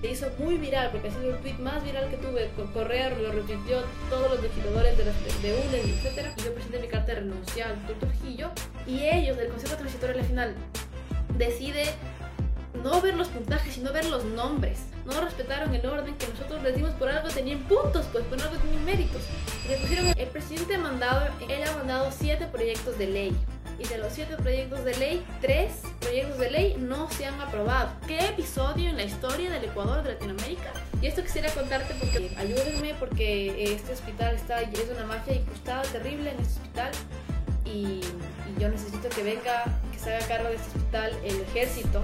Se hizo muy viral, porque sido el tweet más viral que tuve. Correa lo retuiteó todos los legisladores de, de, UNED, etc. Y yo presenté mi carta de renuncia al doctor Trujillo. Y ellos, del Consejo Transitorio de la Final, decide no ver los puntajes, sino ver los nombres. No respetaron el orden que nosotros les dimos por algo, tenían puntos, pues por algo tenían méritos. el presidente ha mandado, él ha mandado siete proyectos de ley. Y de los siete proyectos de ley, tres proyectos de ley no se han aprobado. ¿Qué episodio en la historia del Ecuador, de Latinoamérica? Y esto quisiera contarte porque ayúdenme, porque este hospital está, es una mafia incrustada terrible en este hospital. Y yo necesito que venga, que se haga cargo de este hospital el ejército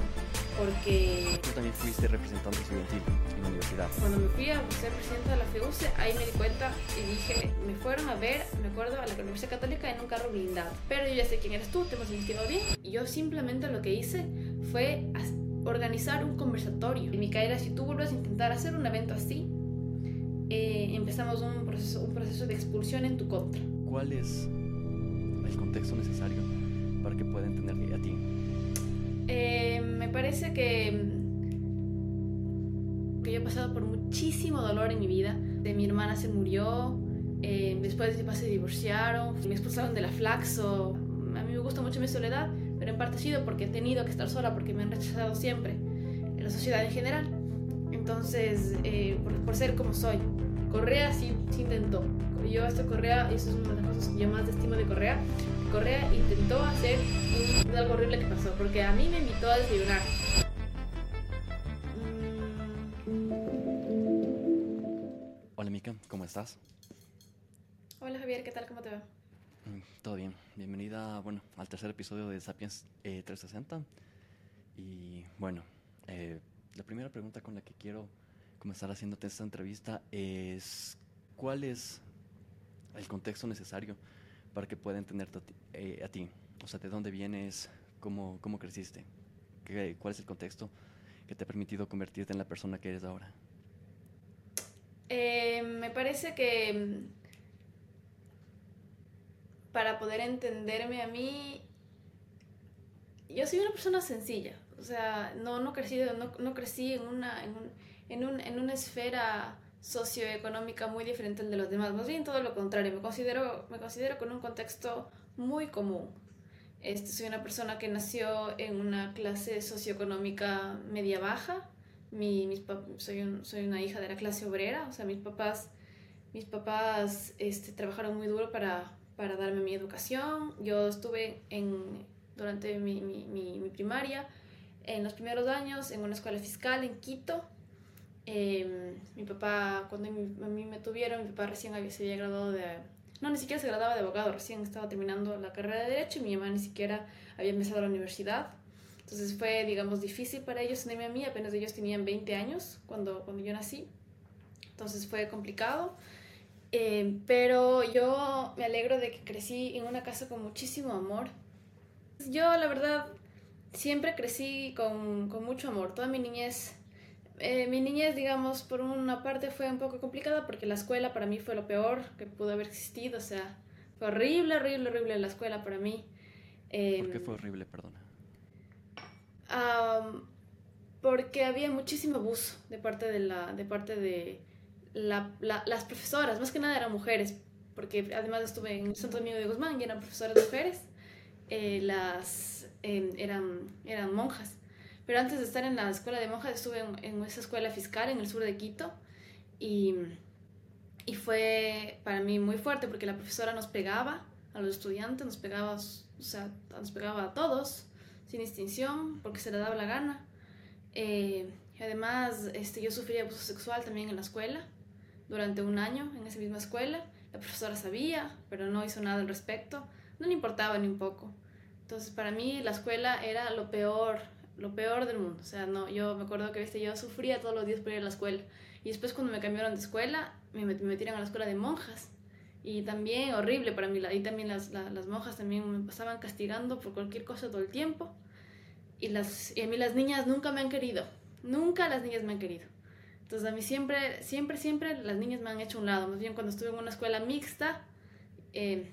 porque... Tú también fuiste representante estudiantil en la universidad. Cuando me fui a ser presidenta de la FEUCE, ahí me di cuenta y dije, me fueron a ver, me acuerdo, a la Universidad Católica en un carro blindado. Pero yo ya sé quién eres tú, te hemos investigado bien. Y yo simplemente lo que hice fue organizar un conversatorio. Y Micaela, si tú vuelves a intentar hacer un evento así, eh, empezamos un proceso, un proceso de expulsión en tu contra. ¿Cuál es el contexto necesario para que pueda entender? Eh, me parece que, que yo he pasado por muchísimo dolor en mi vida. De mi hermana se murió, eh, después de mi papá se divorciaron, me expulsaron de la Flaxo. A mí me gusta mucho mi soledad, pero en parte ha sido porque he tenido que estar sola, porque me han rechazado siempre, en la sociedad en general. Entonces, eh, por, ser como soy. Correa sí, sí intentó. Yo esto Correa, y eso es una de las cosas que yo más estimo de Correa, Correa intentó hacer un, algo horrible que pasó, porque a mí me invitó a desayunar. Hola Mika, ¿cómo estás? Hola Javier, ¿qué tal? ¿Cómo te va? Mm, todo bien. Bienvenida, bueno, al tercer episodio de Sapiens 360. Eh, y bueno, eh, la primera pregunta con la que quiero comenzar haciéndote esta entrevista es ¿cuál es el contexto necesario para que pueda entenderte eh, a ti, O sea, ¿de dónde vienes? ¿Cómo, cómo creciste? ¿Qué, ¿Cuál es el contexto que te ha permitido convertirte en la persona que eres ahora? Eh, me parece que mm, para poder entenderme a mí, yo soy una persona sencilla. O sea, no, no, crecí, no, no crecí en una, en, un, en, un, en una esfera socioeconómica muy diferente al de los demás. Más bien todo lo contrario, me considero, me considero con un contexto muy común. Este, soy una persona que nació en una clase socioeconómica media baja. Mi, mis soy, un, soy una hija de la clase obrera, o sea, mis papás, mis papás este, trabajaron muy duro para, para darme mi educación. Yo estuve en, durante mi, mi, mi primaria, en los primeros años, en una escuela fiscal en Quito, Em, mi papá, cuando a mí me tuvieron, mi papá recién había, se había graduado de... No, ni siquiera se graduaba de abogado, recién estaba terminando la carrera de Derecho y mi mamá ni siquiera había empezado la universidad. Entonces fue, digamos, difícil para ellos tenerme a mí, apenas ellos tenían 20 años cuando, cuando yo nací. Entonces fue complicado. Em, pero yo me alegro de que crecí en una casa con muchísimo amor. Yo, la verdad, siempre crecí con, con mucho amor. Toda mi niñez eh, mi niñez, digamos, por una parte fue un poco complicada porque la escuela para mí fue lo peor que pudo haber existido. O sea, fue horrible, horrible, horrible la escuela para mí. ¿Por qué fue horrible, perdona? porque había muchísimo abuso de parte de, la, de, parte de la, las profesoras, más que nada eran mujeres, porque además estuve en Santo Domingo de Guzmán y eran profesoras mujeres, eh, las em, eran, eran monjas. Pero antes de estar en la escuela de monjas estuve en, esa escuela fiscal en el sur de Quito y, y, fue para mí muy fuerte porque la profesora nos pegaba a los estudiantes, nos pegaba, o sea, nos pegaba a todos sin distinción porque se le daba la gana. Eh, y además este, yo sufrí abuso sexual también en la escuela durante un año en esa misma escuela. La profesora sabía, pero no hizo nada al respecto. No le importaba ni un poco. Entonces para mí la escuela era lo peor lo peor del mundo. O sea, no, yo me acuerdo que ¿viste? yo sufría todos los días por ir a la escuela. Y después cuando me cambiaron de escuela, me, metieron a la escuela de monjas. Y también horrible para mí. Ahí también las, las monjas también me pasaban castigando por cualquier cosa todo el tiempo. Y, las, y a mí las niñas nunca me han querido. Nunca las niñas me han querido. Entonces a mí siempre, siempre, siempre las niñas me han hecho un lado. Más bien cuando estuve en una escuela mixta, eh,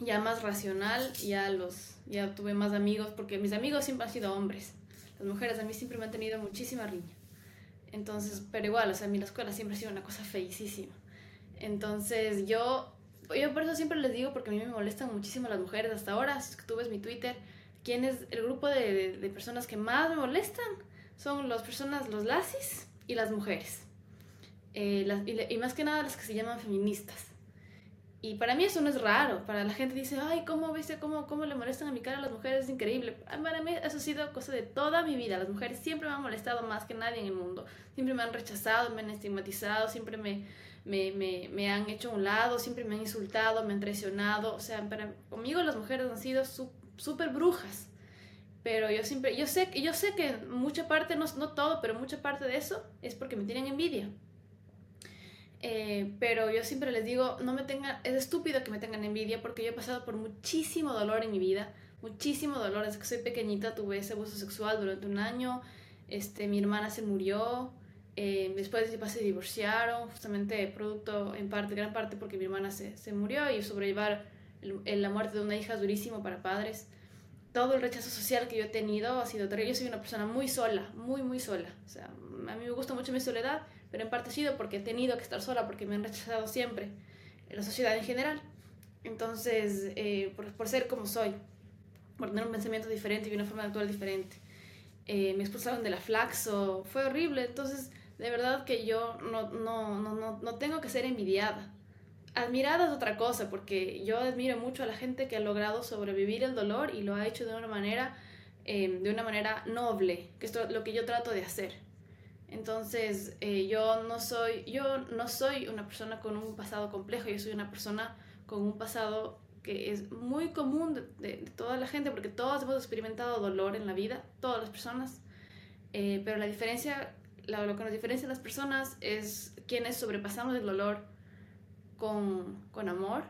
ya más racional, ya, los, ya tuve más amigos, porque mis amigos siempre han sido hombres. Las mujeres a mí siempre me han tenido muchísima riña. Entonces, pero igual, o sea, a mí la escuela siempre ha sido una cosa feicísima. Entonces, yo, yo por eso siempre les digo, porque a mí me molestan muchísimo las mujeres hasta ahora, si tú ves mi Twitter, ¿quién es el grupo de, personas que más me molestan? Son las personas, los lasis y las mujeres. Eh, y, y, más que nada las que se llaman feministas. Y para mí eso no es raro. Para la gente dice, ay, ¿cómo viste cómo, cómo le molestan a mi cara a las mujeres? Es increíble. Para mí eso ha sido cosa de toda mi vida. Las mujeres siempre me han molestado más que nadie en el mundo. Siempre me han rechazado, me han estigmatizado, siempre me, me, me, me han hecho a un lado, siempre me han insultado, me han traicionado. O sea, para, conmigo las mujeres han sido súper brujas. Pero yo siempre, yo sé, yo sé que mucha parte, no, no todo, pero mucha parte de eso es porque me tienen envidia. Eh, pero yo siempre les digo, no me tengan, es estúpido que me tengan envidia porque yo he pasado por muchísimo dolor en mi vida, muchísimo dolor. Desde que soy pequeñita tuve ese abuso sexual durante un año, este, mi hermana se murió, eh, después de se divorciaron, justamente producto, en parte, gran parte porque mi hermana se, se murió y sobrellevar el, la muerte de una hija es durísimo para padres. Todo el rechazo social que yo he tenido ha sido terrible. Yo soy una persona muy sola, muy, muy sola. O sea, a mí me gusta mucho mi soledad pero en parte ha sido porque he tenido que estar sola, porque me han rechazado siempre, en la sociedad en general. Entonces, eh, por, por, ser como soy, por tener un pensamiento diferente y una forma de actuar diferente, eh, me expulsaron de la Flaxo, fue horrible, entonces de verdad que yo no, no, no, no, tengo que ser envidiada. Admirada es otra cosa, porque yo admiro mucho a la gente que ha logrado sobrevivir el dolor y lo ha hecho de una manera, eh, de una manera noble, que es lo que yo trato de hacer. Entonces, eh, yo, no soy, yo no soy una persona con un pasado complejo, yo soy una persona con un pasado que es muy común de, toda la gente, porque todos hemos experimentado dolor en la vida, todas las personas, eh, pero la diferencia, lo que nos diferencia a las personas es quienes sobrepasamos el dolor con, con amor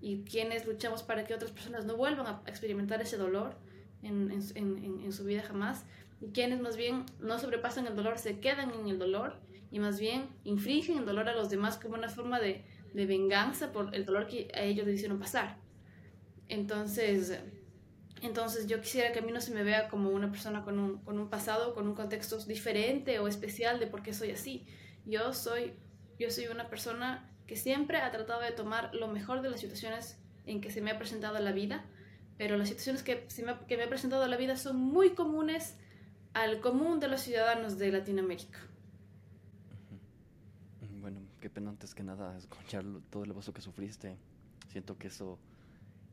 y quienes luchamos para que otras personas no vuelvan a experimentar ese dolor en, en, en su vida jamás y quienes más bien no sobrepasan el dolor se quedan en el dolor y más bien infringen el dolor a los demás como una forma de, de venganza por el dolor que a ellos les hicieron pasar. Entonces, entonces yo quisiera que a mí no se me vea como una persona con un, con un pasado, con un contexto diferente o especial de por qué soy así. Yo soy, yo soy una persona que siempre ha tratado de tomar lo mejor de las situaciones en que se me ha presentado la vida, pero las situaciones que, se me, que me ha presentado la vida son muy comunes al común de los ciudadanos de Latinoamérica. Bueno, qué pena antes que nada escuchar todo el abuso que sufriste. Siento que eso,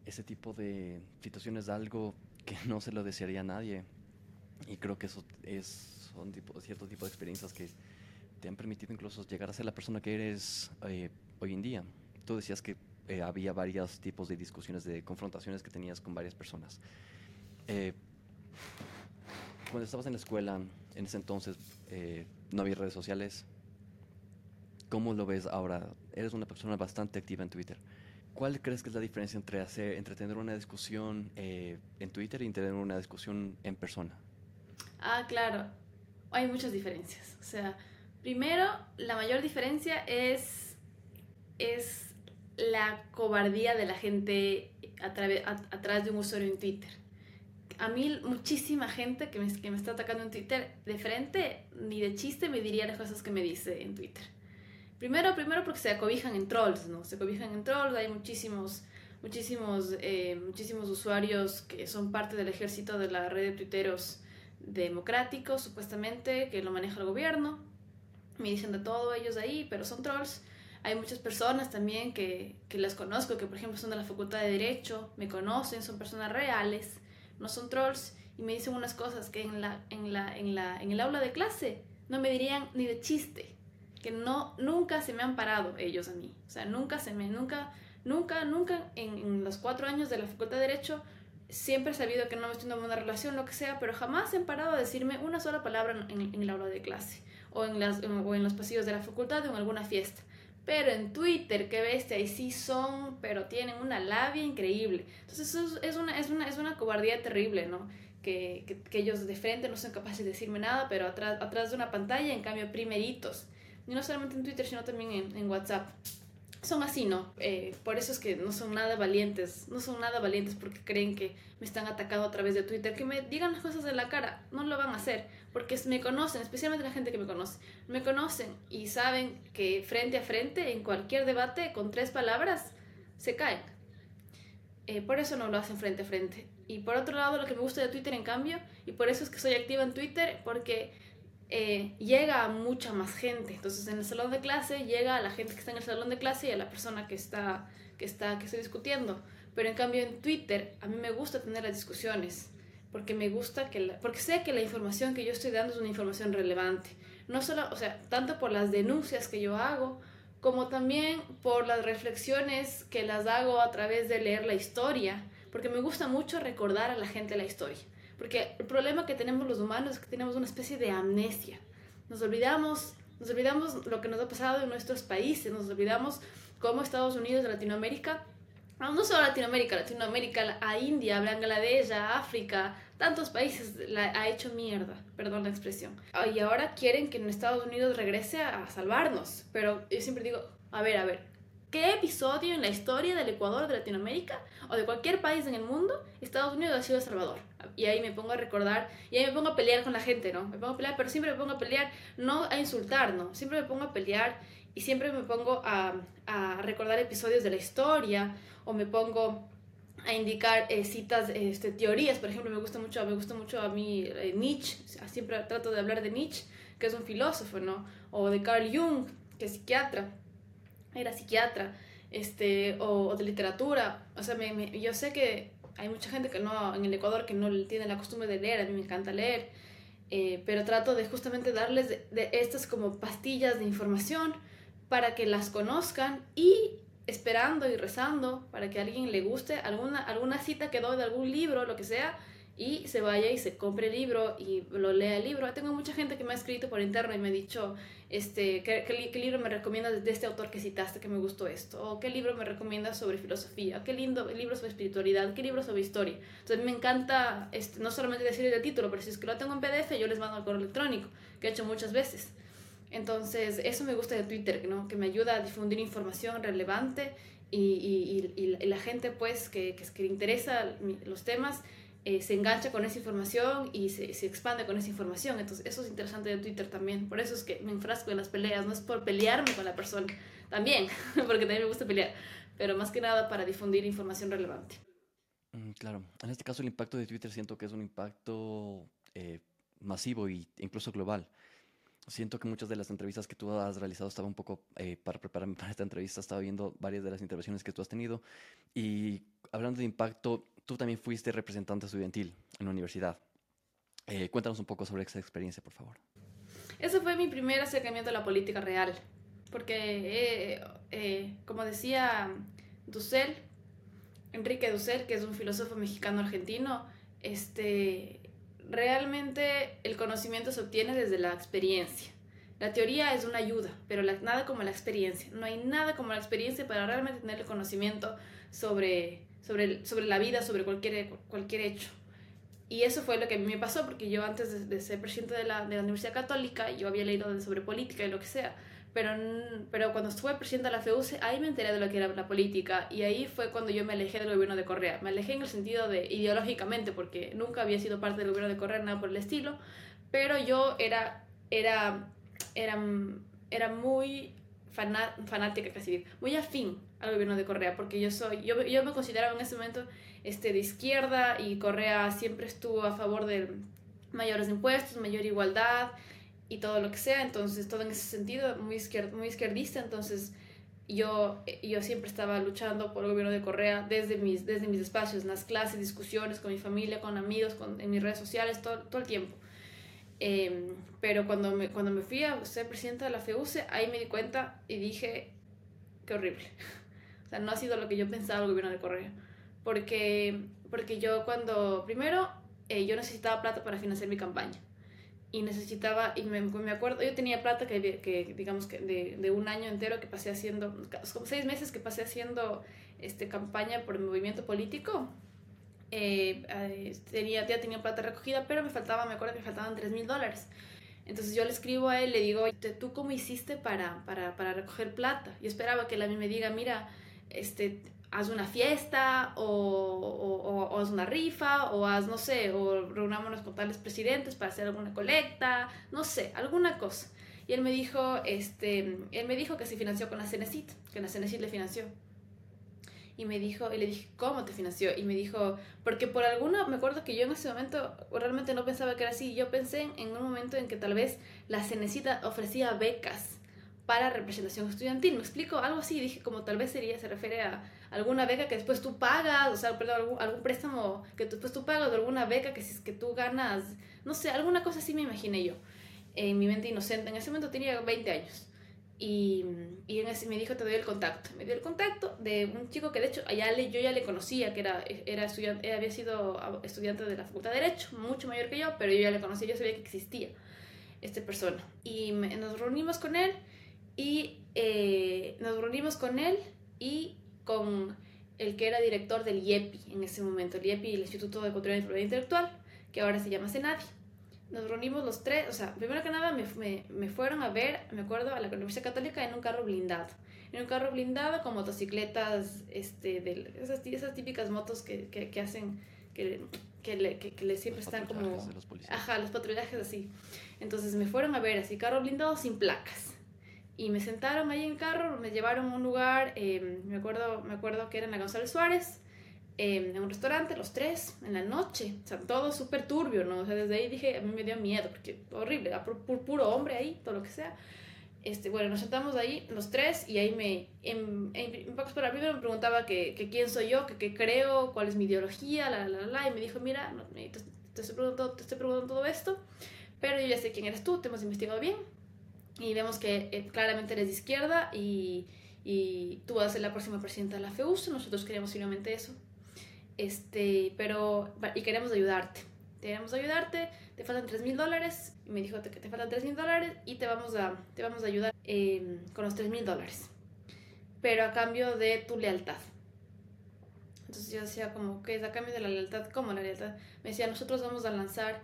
ese tipo de situaciones es algo que no se lo desearía a nadie. Y creo que eso es son tipo, cierto tipo de experiencias que te han permitido incluso llegar a ser la persona que eres eh, hoy en día. Tú decías que eh, había varios tipos de discusiones, de confrontaciones que tenías con varias personas. Eh, cuando estabas en la escuela, en ese entonces, eh, no había redes sociales. ¿Cómo lo ves ahora? Eres una persona bastante activa en Twitter. ¿Cuál crees que es la diferencia entre, entre tener una discusión eh, en Twitter y tener una discusión en persona? Ah, claro. Hay muchas diferencias. O sea, primero, la mayor diferencia es, es la cobardía de la gente a través de un usuario en Twitter a mí muchísima gente que me, que me está atacando en Twitter de frente, ni de chiste me diría las cosas que me dice en Twitter. Primero, primero porque se acobijan en trolls, ¿no? Se acobijan en trolls, hay muchísimos, muchísimos, eh, muchísimos usuarios que son parte del ejército de la red de tuiteros democráticos, supuestamente, que lo maneja el gobierno. Me dicen de todo ellos ahí, pero son trolls. Hay muchas personas también que, que las conozco, que por ejemplo son de la Facultad de Derecho, me conocen, son personas reales no son trolls y me dicen unas cosas que en, la, en, la, en, la, en el aula de clase no me dirían ni de chiste, que no, nunca se me han parado ellos a mí, o sea, nunca se me, nunca, nunca, nunca en, los cuatro años de la Facultad de Derecho siempre he sabido que no me estoy en una relación, lo que sea, pero jamás se han parado a decirme una sola palabra en, en el aula de clase o en, las, o en los pasillos de la facultad o en alguna fiesta. Pero en Twitter, qué bestia, ahí sí son, pero tienen una labia increíble. Entonces eso es una, es una, es una cobardía terrible, ¿no? Que, que, que, ellos de frente no son capaces de decirme nada, pero atrás, atrás de una pantalla, en cambio, primeritos. Y no solamente en Twitter, sino también en, en WhatsApp. Son así, ¿no? Eh, por eso es que no son nada valientes, no son nada valientes porque creen que me están atacando a través de Twitter, que me digan las cosas en la cara, no lo van a hacer, porque me conocen, especialmente la gente que me conoce, me conocen y saben que frente a frente, en cualquier debate, con tres palabras, se caen. Eh, por eso no lo hacen frente a frente. Y por otro lado, lo que me gusta de Twitter, en cambio, y por eso es que soy activa en Twitter, porque eh, llega a mucha más gente. Entonces, en el salón de clase llega a la gente que está en el salón de clase y a la persona que está, que está, que está discutiendo. Pero en cambio, en Twitter, a mí me gusta tener las discusiones, porque me gusta que, porque sé que la información que yo estoy dando es una información relevante. No solo, o sea, tanto por las denuncias que yo hago, como también por las reflexiones que las hago a través de leer la historia, porque me gusta mucho recordar a la gente la historia. Porque el problema que tenemos los humanos es que tenemos una especie de amnesia. Nos olvidamos, nos olvidamos lo que nos ha pasado en nuestros países, nos olvidamos cómo Estados Unidos, Latinoamérica, no solo Latinoamérica, Latinoamérica, a India, a Bangladesh, a África, tantos países la ha hecho mierda, perdón la expresión. Y ahora quieren que en Estados Unidos regrese a salvarnos. Pero yo siempre digo, a ver, a ver, ¿qué episodio en la historia del Ecuador, de Latinoamérica o de cualquier país en el mundo, Estados Unidos ha sido El Salvador? y ahí me pongo a recordar, y ahí me pongo a pelear con la gente, ¿no? Me pongo a pelear, pero siempre me pongo a pelear, no a insultar, ¿no? Siempre me pongo a pelear y siempre me pongo a, recordar episodios de la historia o me pongo a indicar eh, citas, este, teorías, por ejemplo, me gusta mucho, me gusta mucho a mí eh, Nietzsche, siempre trato de hablar de Nietzsche, que es un filósofo, ¿no? O de Carl Jung, que es psiquiatra, era psiquiatra, este, o, o de literatura, o sea, me, me, yo sé que hay mucha gente que no, en el Ecuador que no tiene la costumbre de leer, a mí me encanta leer, eh, pero trato de justamente darles de, estas como pastillas de información para que las conozcan y esperando y rezando para que a alguien le guste alguna, alguna cita que doy de algún libro, lo que sea, y se vaya y se compre el libro y lo lea el libro. Tengo mucha gente que me ha escrito por interno y me ha dicho, este, ¿qué, qué, libro me recomiendas de este autor que citaste que me gustó esto? ¿O qué libro me recomiendas sobre filosofía? ¿Qué lindo libro sobre espiritualidad? ¿Qué libro sobre historia? Entonces me encanta este, no solamente decir el título, pero si es que lo tengo en PDF, yo les mando al correo electrónico, que he hecho muchas veces. Entonces, eso me gusta de Twitter, ¿no? que me ayuda a difundir información relevante y, y, y, y la gente pues que, que, que le interesa los temas eh, se engancha con esa información y se, se, expande con esa información. Entonces, eso es interesante de Twitter también. Por eso es que me enfrasco en las peleas. No es por pelearme con la persona, también, porque también me gusta pelear, pero más que nada para difundir información relevante. Mm, claro, en este caso el impacto de Twitter siento que es un impacto eh, masivo e incluso global. Siento que muchas de las entrevistas que tú has realizado estaba un poco, eh, para prepararme para esta entrevista, estaba viendo varias de las intervenciones que tú has tenido y hablando de impacto, tú también fuiste representante estudiantil en la universidad. Eh, cuéntanos un poco sobre esa experiencia, por favor. Ese fue mi primer acercamiento a la política real, porque, eh, eh, como decía Dussel, Enrique Dussel, que es un filósofo mexicano-argentino, este, realmente el conocimiento se obtiene desde la experiencia. La teoría es una ayuda, pero nada como la experiencia. No hay nada como la experiencia para realmente tener el conocimiento sobre sobre, sobre la vida, sobre cualquier, cualquier hecho. Y eso fue lo que a mí me pasó, porque yo antes de, ser presidente de la, de la, Universidad Católica, yo había leído sobre política y lo que sea, pero, pero cuando estuve presidente de la FEUCE, ahí me enteré de lo que era la política, y ahí fue cuando yo me alejé del gobierno de Correa. Me alejé en el sentido de ideológicamente, porque nunca había sido parte del gobierno de Correa, nada por el estilo, pero yo era, era, era, era muy fanática, casi muy afín al gobierno de Correa, porque yo soy, yo, yo me consideraba en ese momento este, de izquierda y Correa siempre estuvo a favor de mayores impuestos, mayor igualdad y todo lo que sea, entonces todo en ese sentido, muy, izquierd, muy izquierdista, entonces yo, yo siempre estaba luchando por el gobierno de Correa desde mis, desde mis espacios, en las clases, discusiones con mi familia, con amigos, con, en mis redes sociales, todo, todo el tiempo. Eh, pero cuando me, cuando me fui a ser presidenta de la FEUCE, ahí me di cuenta y dije, qué horrible. Sea, no ha sido lo que yo pensaba el gobierno de Correa. Porque, porque yo cuando, primero, eh, yo necesitaba plata para financiar mi campaña. Y necesitaba, y me, me acuerdo, yo tenía plata que, que digamos, que de, un año entero que pasé haciendo, como seis meses que pasé haciendo este, campaña por el movimiento político eh, tenía, ya tenía plata recogida, pero me faltaba, me acuerdo que me faltaban 3 mil dólares. Entonces yo le escribo a él, le digo, ¿tú cómo hiciste para, para, para recoger plata? Yo esperaba que él a mí me diga, mira, este, haz una fiesta o, o, haz una rifa o haz, no sé, o reunámonos con tales presidentes para hacer alguna colecta, no sé, alguna cosa. Y él me dijo, este, él me dijo que se financió con la Cenecit, que la Cenecit le financió. Y me dijo, y le dije, ¿cómo te financió? Y me dijo, porque por alguna, me acuerdo que yo en ese momento realmente no pensaba que era así. Yo pensé en un momento en que tal vez la Cenecit ofrecía becas para representación estudiantil. Me explico algo así, dije como tal vez sería, se refiere a alguna beca que después tú pagas, o sea, perdón, algún, algún préstamo que después tú pagas, o alguna beca que si es que tú ganas, no sé, alguna cosa así me imaginé yo, en mi mente inocente. En ese momento tenía 20 años. Y, y en ese, me dijo, te doy el contacto. Me dio el contacto de un chico que de hecho allá le, yo ya le conocía, que era, era estudiante, había sido estudiante de la Facultad de Derecho, mucho mayor que yo, pero yo ya le conocía, yo sabía que existía esta persona. Y nos reunimos con él y eh, nos reunimos con él y con el que era director del IEPI en ese momento, el IEPI, el Instituto de Cultura y Propiedad Intelectual, que ahora se llama Senadi. Nos reunimos los tres, o sea, primero que nada me, me, me, fueron a ver, me acuerdo, a la Universidad Católica en un carro blindado. En un carro blindado con motocicletas, este, de, esas, esas típicas motos que, que, que hacen, que, que, le, que, le siempre están como... Los ajá, los patrullajes así. Entonces me fueron a ver así, carro blindado sin placas y me sentaron ahí en carro, me llevaron a un lugar, eh, me, acuerdo, me acuerdo que era en la González Suárez, eh, en un restaurante, los tres, en la noche, o sea, todo súper turbio, ¿no? O sea, desde ahí dije, a mí me dio miedo, porque horrible, por, puro hombre ahí, todo lo que sea. Este, bueno, nos sentamos ahí los tres y ahí me, en, en, pocas palabras, primero me preguntaba que, que, quién soy yo, que qué creo, cuál es mi ideología, la, la, la, y me dijo, mira, te, te, estoy preguntando, te estoy preguntando todo esto, pero yo ya sé quién eres tú, te hemos investigado bien, y vemos que eh, claramente eres de izquierda y, y, tú vas a ser la próxima presidenta de la FEUS, nosotros queremos finalmente eso. Este, pero, y queremos ayudarte. Queremos ayudarte, te faltan 3 mil dólares. Y me dijo que te faltan 3 mil dólares y te vamos a, te vamos a ayudar eh, con los 3 mil dólares. Pero a cambio de tu lealtad. Entonces yo decía como, ¿qué es a cambio de la lealtad? ¿Cómo la lealtad? Me decía, nosotros vamos a lanzar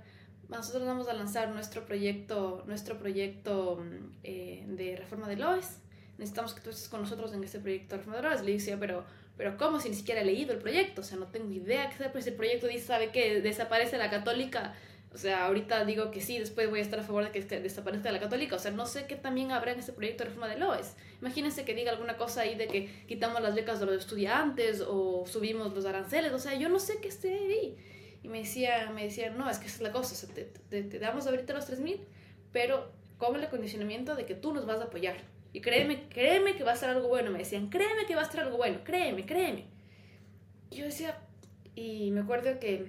nosotros vamos a lanzar nuestro proyecto, nuestro proyecto eh, de reforma de LOES. Necesitamos que tú estés con nosotros en ese proyecto de reforma de LOES. Le decía, pero, pero ¿cómo? Si ni siquiera he leído el proyecto. O sea, no tengo idea qué pues el proyecto dice, ¿sabe qué? Desaparece la católica. O sea, ahorita digo que sí, después voy a estar a favor de que desaparezca la católica. O sea, no sé qué también habrá en ese proyecto de reforma de LOES. Imagínense que diga alguna cosa ahí de que quitamos las becas de los estudiantes o subimos los aranceles. O sea, yo no sé qué esté ahí. Y me decía, me decía, no, es que esa es la cosa, o sea, te, te, te, damos ahorita los 3.000, pero con el acondicionamiento de que tú nos vas a apoyar. Y créeme, créeme que va a ser algo bueno. Me decían, créeme que va a ser algo bueno, créeme, créeme. Y yo decía, y me acuerdo que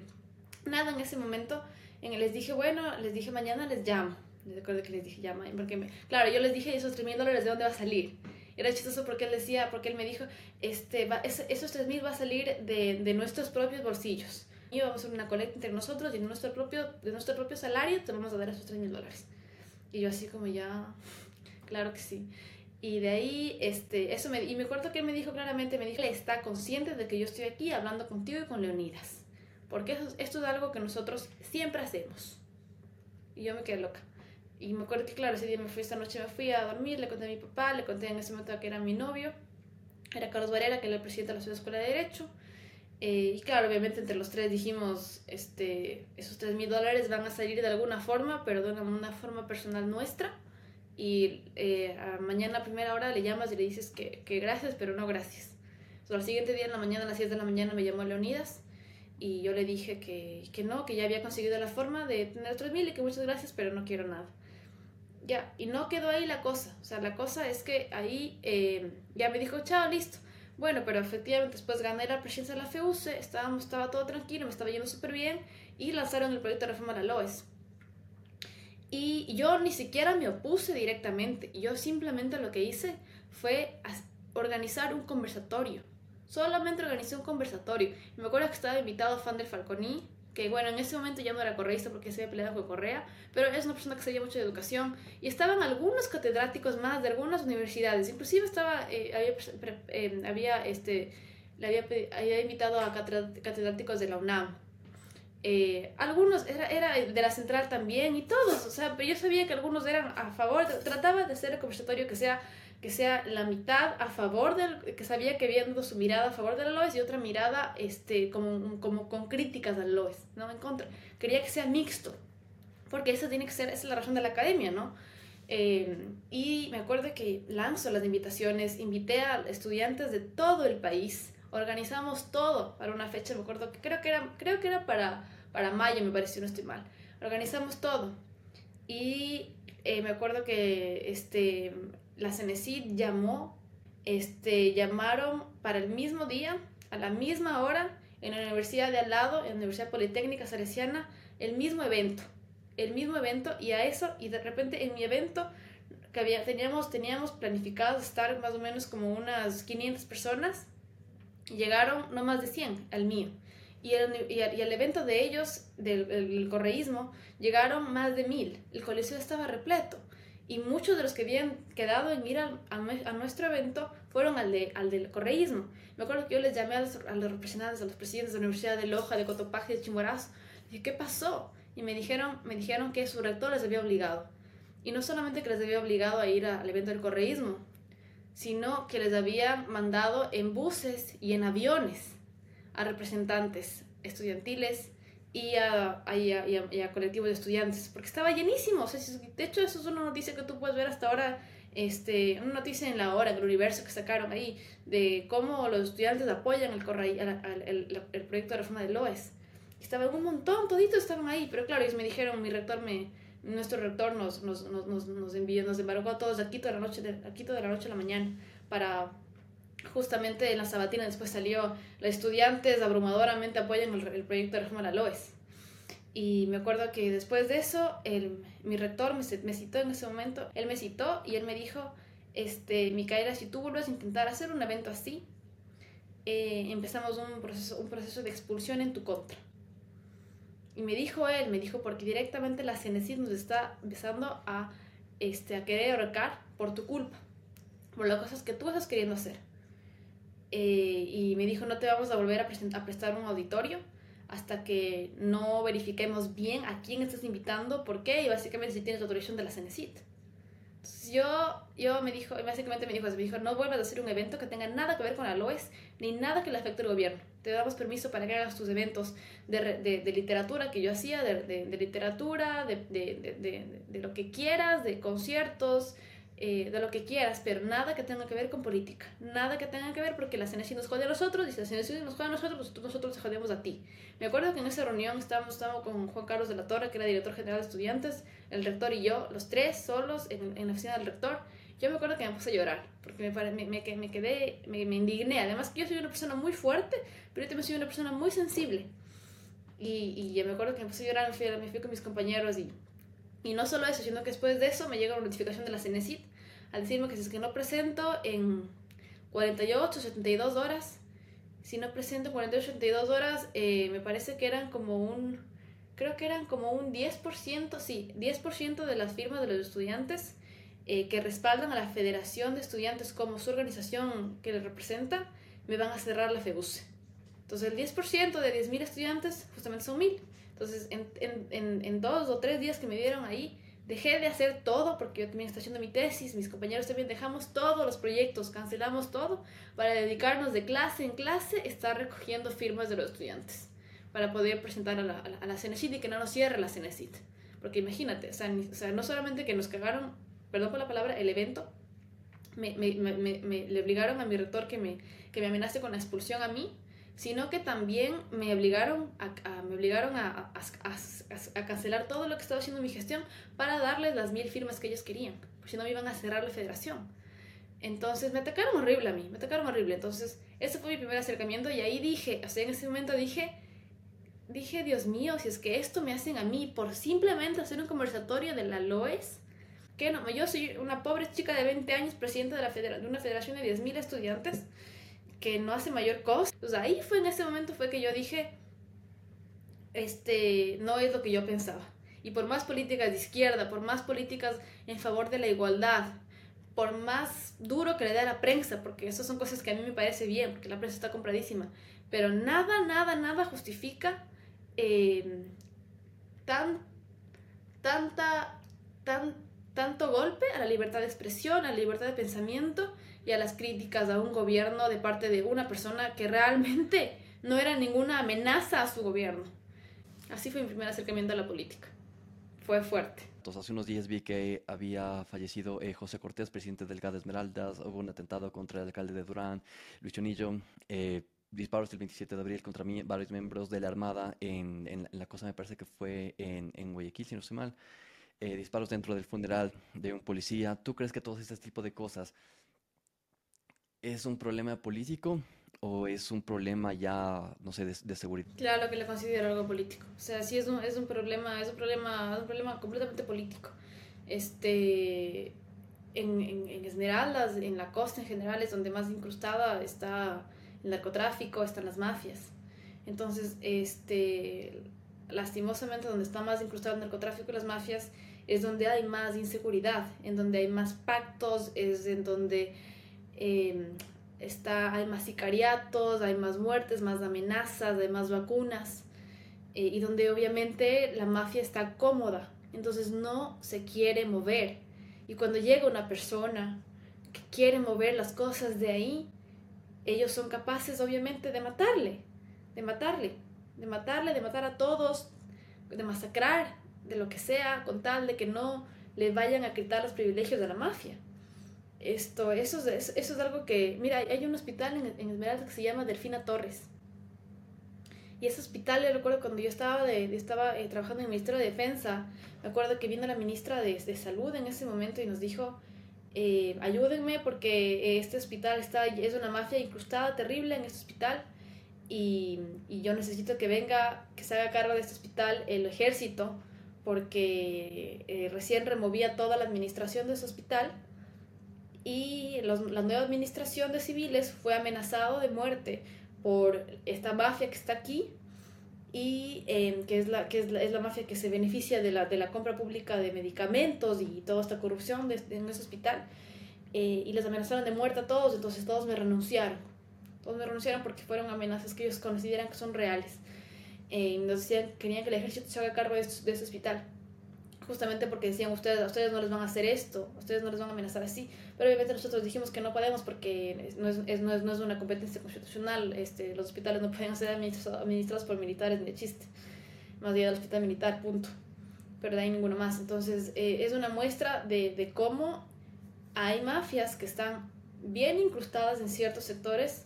nada en ese momento, en les dije, bueno, les dije, mañana les llamo. Les acuerdo que les dije, llama, porque me, claro, yo les dije, esos 3 mil dólares, ¿de dónde va a salir? Era chistoso porque él decía, porque él me dijo, este, va, esos 3 mil va a salir de, de nuestros propios bolsillos y vamos a hacer una colecta entre nosotros y de nuestro propio, de nuestro propio salario te vamos a dar esos 3 mil dólares. Y yo así como ya, claro que sí. Y de ahí, este, eso me, y me acuerdo que él me dijo claramente, me dijo, está consciente de que yo estoy aquí hablando contigo y con Leonidas. Porque eso, esto es algo que nosotros siempre hacemos. Y yo me quedé loca. Y me acuerdo que, claro, ese día me fui, esta noche me fui a dormir, le conté a mi papá, le conté en ese momento que era mi novio, era Carlos Varela, que era el presidente de la Escuela de Derecho. Eh, y claro, obviamente entre los tres dijimos, este, esos 3 mil dólares van a salir de alguna forma, pero de una, forma personal nuestra. Y eh, a mañana a primera hora le llamas y le dices que, que gracias, pero no gracias. So, al siguiente día en la mañana, a las 10 de la mañana, me llamó Leonidas y yo le dije que, que no, que ya había conseguido la forma de tener 3 mil y que muchas gracias, pero no quiero nada. Ya, y no quedó ahí la cosa. O sea, la cosa es que ahí eh, ya me dijo, chao, listo bueno, pero efectivamente después gané la presidencia de la FEUCE, estábamos, estaba todo tranquilo, me estaba yendo súper bien y lanzaron el proyecto de reforma de la LOES. Y yo ni siquiera me opuse directamente, yo simplemente lo que hice fue organizar un conversatorio. Solamente organizé un conversatorio. me acuerdo que estaba invitado a Fan del Falconi, que bueno, en ese momento ya no era correísta porque se había peleado con Correa, pero es una persona que sabía mucho de educación y estaban algunos catedráticos más de algunas universidades, inclusive estaba, eh, había, eh, había, este, le había, había invitado a catedráticos de la UNAM. eh, algunos era, era de la central también y todos, o sea, yo sabía que algunos eran a favor, trataba de hacer el conversatorio que sea que sea la mitad a favor del, que sabía que viendo su mirada a favor de la LOES y otra mirada este, como, como con críticas al LOES, no en contra. Quería que sea mixto, porque esa tiene que ser, esa es la razón de la academia, ¿no? Eh, y me acuerdo que lanzo las invitaciones, invité a estudiantes de todo el país, organizamos todo para una fecha, me acuerdo que creo que era, creo que era para, para mayo, me pareció, no estoy mal. Organizamos todo. Y eh, me acuerdo que este, la CENESID llamó, este, llamaron para el mismo día, a la misma hora, en la universidad de al lado, en la Universidad Politécnica Salesiana, el mismo evento, el mismo evento, y a eso, y de repente en mi evento, que había, teníamos, teníamos planificado estar más o menos como unas 500 personas, llegaron no más de 100 al mío. Y, el, y, al evento de ellos, del el correísmo, llegaron más de mil. El colegio estaba repleto y muchos de los que habían quedado en ir a, nuestro evento fueron al, de, al del correísmo. Me acuerdo que yo les llamé a los, a los representantes, a los presidentes de la Universidad de Loja, de Cotopaxi, de Chimborazo. Dije, ¿qué pasó? Y me dijeron, me dijeron que su rector les había obligado. Y no solamente que les había obligado a ir al evento del correísmo, sino que les había mandado en buses y en aviones a representantes estudiantiles, y a, y a, y a, colectivos de estudiantes, porque estaba llenísimo. O sea, de hecho, eso es una noticia que tú puedes ver hasta ahora, este, una noticia en la hora, el universo que sacaron ahí, de cómo los estudiantes apoyan el, el, el, proyecto de reforma del LOES. Estaba un montón, toditos estaban ahí, pero claro, ellos me dijeron, mi rector me, nuestro rector nos, nos, nos, nos envió, nos embargó a todos aquí toda la noche, de, aquí toda la noche a la mañana para justamente en la sabatina después salió, los estudiantes abrumadoramente apoyan el, proyecto de reforma a la LOES. Y me acuerdo que después de eso, el, mi rector me, citó en ese momento, él me citó y él me dijo, este, Micaela, si tú vuelves a intentar hacer un evento así, eh, empezamos un proceso, un proceso de expulsión en tu contra. Y me dijo él, me dijo, porque directamente la CNCID nos está empezando a, este, a querer ahorcar por tu culpa, por las cosas que tú estás queriendo hacer. Eh, y me dijo, no te vamos a volver a, a, prestar un auditorio hasta que no verifiquemos bien a quién estás invitando, por qué, y básicamente si tienes autorización de la CENESIT. Entonces yo, yo me dijo, básicamente me dijo, me dijo, no vuelvas a hacer un evento que tenga nada que ver con la LOES, ni nada que le afecte al gobierno. Te damos permiso para que hagas tus eventos de, de, de literatura que yo hacía, de, de literatura, de, lo que quieras, de conciertos, eh, de lo que quieras, pero nada que tenga que ver con política, nada que tenga que ver porque la CNC nos jode a nosotros y si la CNC nos jode a nosotros, pues nosotros nos jodemos a ti. Me acuerdo que en esa reunión estábamos, estábamos con Juan Carlos de la Torre, que era director general de estudiantes, el rector y yo, los tres solos en, en la oficina del rector. Yo me acuerdo que me puse a llorar, porque me, me, me, me quedé, me, indigné. Además que yo soy una persona muy fuerte, pero yo también soy una persona muy sensible. Y, y yo me acuerdo que me puse a llorar, me fui, me fui con mis compañeros y y no solo eso, sino que después de eso me llega una notificación de la CNECIT al decirme que si es que no presento en 48, 72 horas, si no presento en 48, 72 horas, eh, me parece que eran como un, creo que eran como un 10%, sí, 10% de las firmas de los estudiantes eh, que respaldan a la Federación de Estudiantes como su organización que les representa, me van a cerrar la FEBUSE. Entonces el 10% de 10.000 estudiantes justamente son 1.000. Entonces, en, en, en, dos o tres días que me dieron ahí, dejé de hacer todo porque yo también estaba haciendo mi tesis, mis compañeros también dejamos todos los proyectos, cancelamos todo para dedicarnos de clase en clase, estar recogiendo firmas de los estudiantes para poder presentar a la, a la, CENESIT y que no nos cierre la CENESIT. Porque imagínate, o sea, o sea, no solamente que nos cagaron, perdón por la palabra, el evento, me, me, me, me le obligaron a mi rector que me, que me amenace con la expulsión a mí, sino que también me obligaron a, me obligaron a, a, cancelar todo lo que estaba haciendo mi gestión para darles las mil firmas que ellos querían, porque si no me iban a cerrar la federación. Entonces me atacaron horrible a mí, me atacaron horrible. Entonces ese fue mi primer acercamiento y ahí dije, o sea, en ese momento dije, dije, Dios mío, si es que esto me hacen a mí por simplemente hacer un conversatorio de la LOES, que no, yo soy una pobre chica de 20 años, presidenta de, la de una federación de 10.000 estudiantes, que no hace mayor costo. Pues ahí fue en ese momento fue que yo dije, este, no es lo que yo pensaba. Y por más políticas de izquierda, por más políticas en favor de la igualdad, por más duro que le dé a la prensa, porque esas son cosas que a mí me parece bien, porque la prensa está compradísima, pero nada, nada, nada justifica eh, tan, tanta, tan, tanto golpe a la libertad de expresión, a la libertad de pensamiento y a las críticas a un gobierno de parte de una persona que realmente no era ninguna amenaza a su gobierno. Así fue mi primer acercamiento a la política. Fue fuerte. Entonces, hace unos días vi que había fallecido eh, José Cortés, presidente del GAD Esmeraldas. Hubo un atentado contra el alcalde de Durán, Luis Chonillo. Eh, disparos el 27 de abril contra mí, varios miembros de la Armada en, en, la cosa, me parece que fue en, en Guayaquil, si no estoy mal. Eh, disparos dentro del funeral de un policía. ¿Tú crees que todo este tipo de cosas es un problema político o es un problema ya, no sé, de, de, seguridad? Claro que lo considero algo político. O sea, sí es un, es un problema, es un problema, es un problema completamente político. Este, en, en, en Esmeraldas, en la costa en general, es donde más incrustada está el narcotráfico, están las mafias. Entonces, este, lastimosamente, donde está más incrustado el narcotráfico y las mafias, es donde hay más inseguridad, en donde hay más pactos, es en donde eh, está, hay más sicariatos, hay más muertes, más amenazas, hay más vacunas, eh, y donde obviamente la mafia está cómoda, entonces no se quiere mover. Y cuando llega una persona que quiere mover las cosas de ahí, ellos son capaces obviamente de matarle, de matarle, de matarle, de matar a todos, de masacrar, de lo que sea, con tal de que no le vayan a quitar los privilegios de la mafia. Esto, eso, es, eso es algo que, mira, hay un hospital en, en Esmeralda que se llama Delfina Torres. Y ese hospital, yo recuerdo cuando yo estaba, de, estaba eh, trabajando en el Ministerio de Defensa, me acuerdo que vino la ministra de, de Salud en ese momento y nos dijo, eh, ayúdenme porque este hospital está, es una mafia incrustada terrible en este hospital y, yo necesito que venga, que se haga cargo de este hospital el ejército porque eh, recién removía toda la administración de ese hospital y la nueva administración de civiles fue amenazado de muerte por esta mafia que está aquí y eh, que, es la, que es la, es, la, mafia que se beneficia de la, de la compra pública de medicamentos y toda esta corrupción en ese hospital. Eh, y les amenazaron de muerte a todos, entonces todos me renunciaron. Todos me renunciaron porque fueron amenazas que ellos consideran que son reales. Eh, nos decían, querían que el ejército se haga cargo de, de ese hospital justamente porque decían ustedes, a ustedes no les van a hacer esto, a ustedes no les van a amenazar así, pero obviamente nosotros dijimos que no podemos porque no es, es, no es, no es una competencia constitucional, este, los hospitales no pueden ser administrados, por militares ni de chiste, más allá del hospital militar, punto, pero de ahí ninguno más, entonces eh, es una muestra de, de cómo hay mafias que están bien incrustadas en ciertos sectores,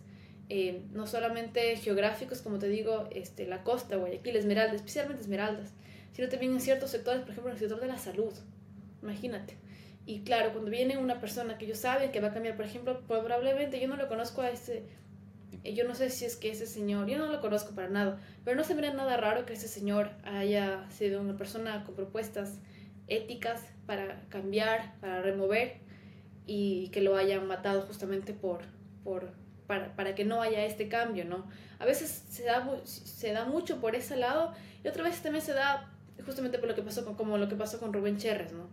eh, no solamente geográficos, como te digo, este, la costa, Guayaquil, Esmeralda, especialmente Esmeraldas, sino también en ciertos sectores, por ejemplo, en el sector de la salud. Imagínate. Y claro, cuando viene una persona que yo sabe que va a cambiar, por ejemplo, probablemente yo no lo conozco a ese, eh, yo no sé si es que ese señor, yo no lo conozco para nada, pero no se me nada raro que ese señor haya sido una persona con propuestas éticas para cambiar, para remover y que lo hayan matado justamente por, por, para, para que no haya este cambio, ¿no? A veces se da, se da mucho por ese lado y otra vez también se da justamente por lo que pasó con, como lo que pasó con Rubén Cherres, ¿no?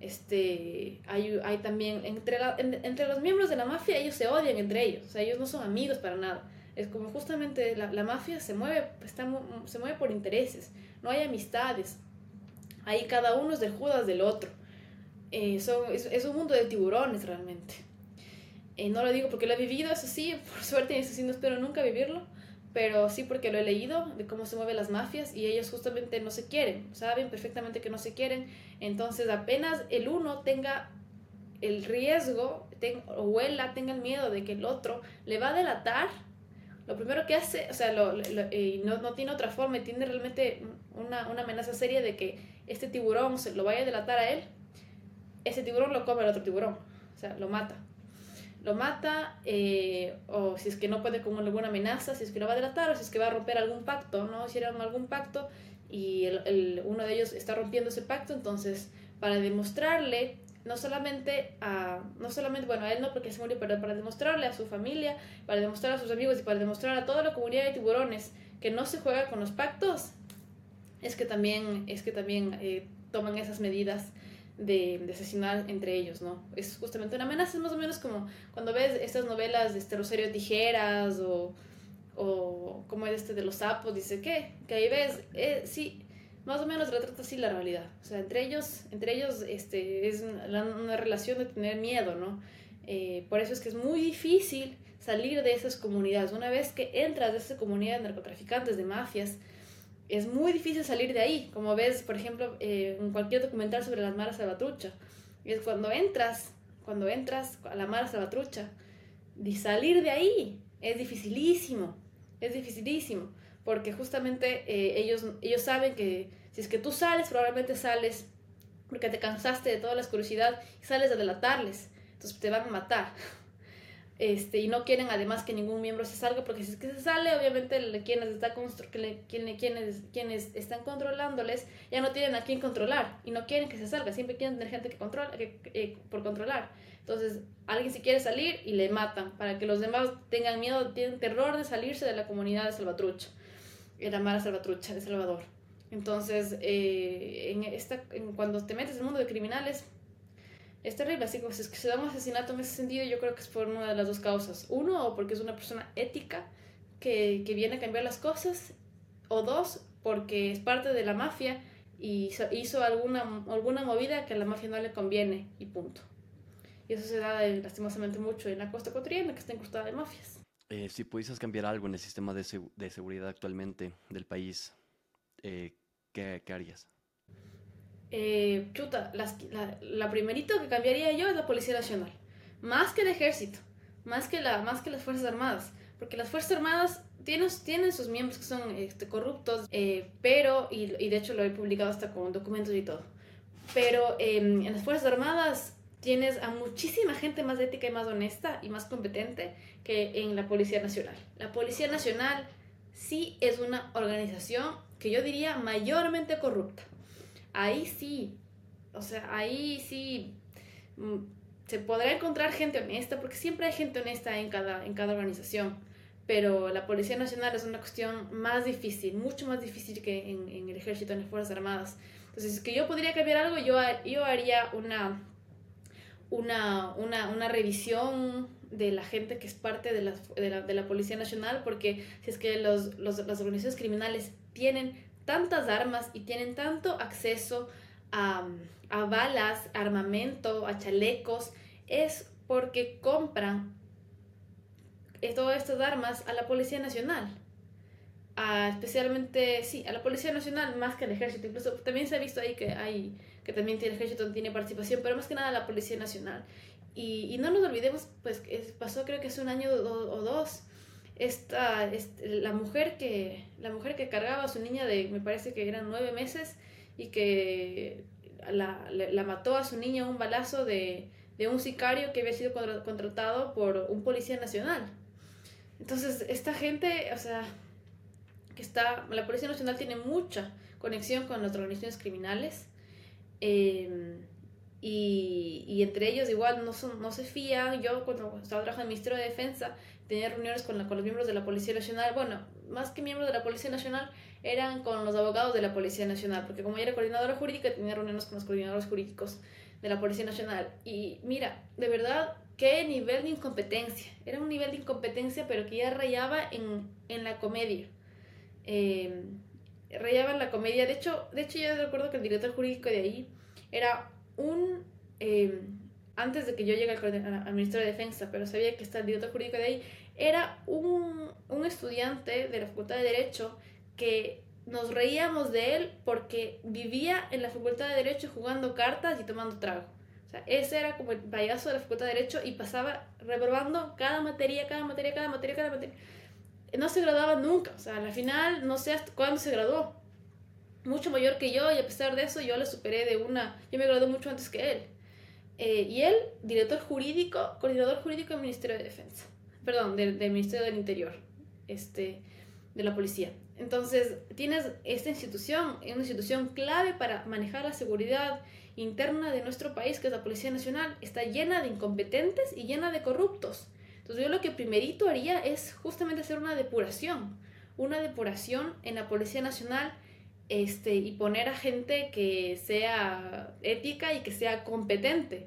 Este, hay, hay también, entre, entre los miembros de la mafia, ellos se odian entre ellos, o sea, ellos no son amigos para nada. Es como justamente la, la mafia se mueve, está, se mueve por intereses, no hay amistades. Ahí cada uno es del Judas del otro. Eh, es, un mundo de tiburones realmente. Eh, no lo digo porque lo he vivido, eso sí, por suerte, eso sí, no espero nunca vivirlo pero sí porque lo he leído de cómo se mueven las mafias y ellos justamente no se quieren, saben perfectamente que no se quieren, entonces apenas el uno tenga el riesgo ten, o huela, tenga el miedo de que el otro le va a delatar, lo primero que hace, o sea, y no, no, tiene otra forma, tiene realmente una, una, amenaza seria de que este tiburón se lo vaya a delatar a él, ese tiburón lo come el otro tiburón, o sea, lo mata lo mata, eh, o si es que no puede con alguna amenaza, si es que lo va a delatar, o si es que va a romper algún pacto, ¿no? Hicieron algún pacto y el, uno de ellos está rompiendo ese pacto, entonces para demostrarle, no solamente a, no solamente, bueno, a él no porque se murió, pero para demostrarle a su familia, para demostrar a sus amigos y para demostrar a toda la comunidad de tiburones que no se juega con los pactos, es que también, es que también eh, toman esas medidas de, de, asesinar entre ellos, ¿no? Es justamente una amenaza, es más o menos como cuando ves estas novelas de este Rosario Tijeras o, o como es este de los sapos, dice que, que ahí ves, eh, sí, más o menos retrata así la realidad. O sea, entre ellos, entre ellos este, es una, una relación de tener miedo, ¿no? Eh, por eso es que es muy difícil salir de esas comunidades. Una vez que entras de esa comunidad de narcotraficantes, de mafias, es muy difícil salir de ahí. Como ves, por ejemplo, eh, en cualquier documental sobre las maras salvatrucha. Es cuando entras, cuando entras a la mara salvatrucha, de salir de ahí es dificilísimo. Es dificilísimo. Porque justamente eh, ellos, ellos saben que si es que tú sales, probablemente sales porque te cansaste de toda la curiosidad y sales a delatarles. Entonces te van a matar. Este, y no quieren además que ningún miembro se salga, porque si es que se sale, obviamente quienes, está quienes, quienes, quienes están controlándoles ya no tienen a quién controlar y no quieren que se salga, siempre quieren tener gente que controla, eh, por controlar. Entonces, alguien si quiere salir y le matan, para que los demás tengan miedo, tienen terror de salirse de la comunidad de Salvatrucha, la Mara Salvatrucha de Salvador. Entonces, eh, cuando te metes en el mundo de criminales, es terrible, así como si es que se da un asesinato en ese sentido, yo creo que es por una de las dos causas. Uno, o porque es una persona ética que, que viene a cambiar las cosas, o dos, porque es parte de la mafia y hizo alguna, alguna movida que a la mafia no le conviene y punto. Y eso se da eh, lastimosamente mucho en la costa ecuatoriana, que está incrustada de mafias. Eh, si pudieses cambiar algo en el sistema de, de seguridad actualmente del país, eh, ¿qué, ¿qué harías? Eh, chuta, las, la, la, primerito que cambiaría yo es la Policía Nacional. Más que el ejército, más que, la, más que las Fuerzas Armadas. Porque las Fuerzas Armadas tienen, tienen sus miembros que son este, corruptos, eh, pero, y, y, de hecho lo he publicado hasta con documentos y todo. Pero eh, en las Fuerzas Armadas tienes a muchísima gente más ética y más honesta y más competente que en la Policía Nacional. La Policía Nacional sí es una organización que yo diría mayormente corrupta ahí sí, o sea, ahí sí mm, se podrá encontrar gente honesta, porque siempre hay gente honesta en cada, en cada organización, pero la Policía Nacional es una cuestión más difícil, mucho más difícil que en, el ejército, en las Fuerzas Armadas. Entonces, es que yo podría cambiar algo, yo, yo haría una, una, una, una revisión de la gente que es parte de la, de la, de la Policía Nacional, porque si es que los, los, las organizaciones criminales tienen tantas armas y tienen tanto acceso a, a balas, armamento, a chalecos, es porque compran todas estas armas a la Policía Nacional. A, especialmente, sí, a la Policía Nacional más que al ejército. Incluso también se ha visto ahí que hay que también el ejército tiene participación, pero más que nada la Policía Nacional. Y, y no nos olvidemos, pues pasó creo que hace un año o dos, esta, la, mujer que, la mujer que cargaba a su niña de, me parece que eran nueve meses, y que la, mató a su niña un balazo de, de, un sicario que había sido contratado por un policía nacional. Entonces, esta gente, o sea, está, la Policía Nacional tiene mucha conexión con las organizaciones criminales. Eh, y, y, entre ellos igual no, son, no se fían. Yo cuando estaba trabajando en el Ministerio de Defensa tenía reuniones con, la, con los miembros de la Policía Nacional. Bueno, más que miembros de la Policía Nacional, eran con los abogados de la Policía Nacional, porque como yo era coordinadora jurídica, tenía reuniones con los coordinadores jurídicos de la Policía Nacional. Y mira, de verdad, qué nivel de incompetencia. Era un nivel de incompetencia, pero que ya rayaba en, la comedia. Eh, rayaba en la comedia. De hecho, de hecho, yo recuerdo que el director jurídico de ahí era un... Eh, antes de que yo llegue al, al, Ministerio de Defensa, pero sabía que está el director jurídico de ahí, era un, un estudiante de la Facultad de Derecho que nos reíamos de él porque vivía en la Facultad de Derecho jugando cartas y tomando trago. O sea, ese era como el payaso de la Facultad de Derecho y pasaba reprobando cada materia, cada materia, cada materia, cada materia. No se graduaba nunca, o sea, al final no sé hasta cuándo se graduó. Mucho mayor que yo y a pesar de eso yo le superé de una, yo me gradué mucho antes que él. Eh, y él, director jurídico, coordinador jurídico del Ministerio de Defensa, perdón, del, Ministerio del Interior, este, de la policía. Entonces, tienes esta institución, una institución clave para manejar la seguridad interna de nuestro país, que es la Policía Nacional, está llena de incompetentes y llena de corruptos. Entonces, yo lo que primerito haría es justamente hacer una depuración, una depuración en la Policía Nacional este, y poner a gente que sea ética y que sea competente.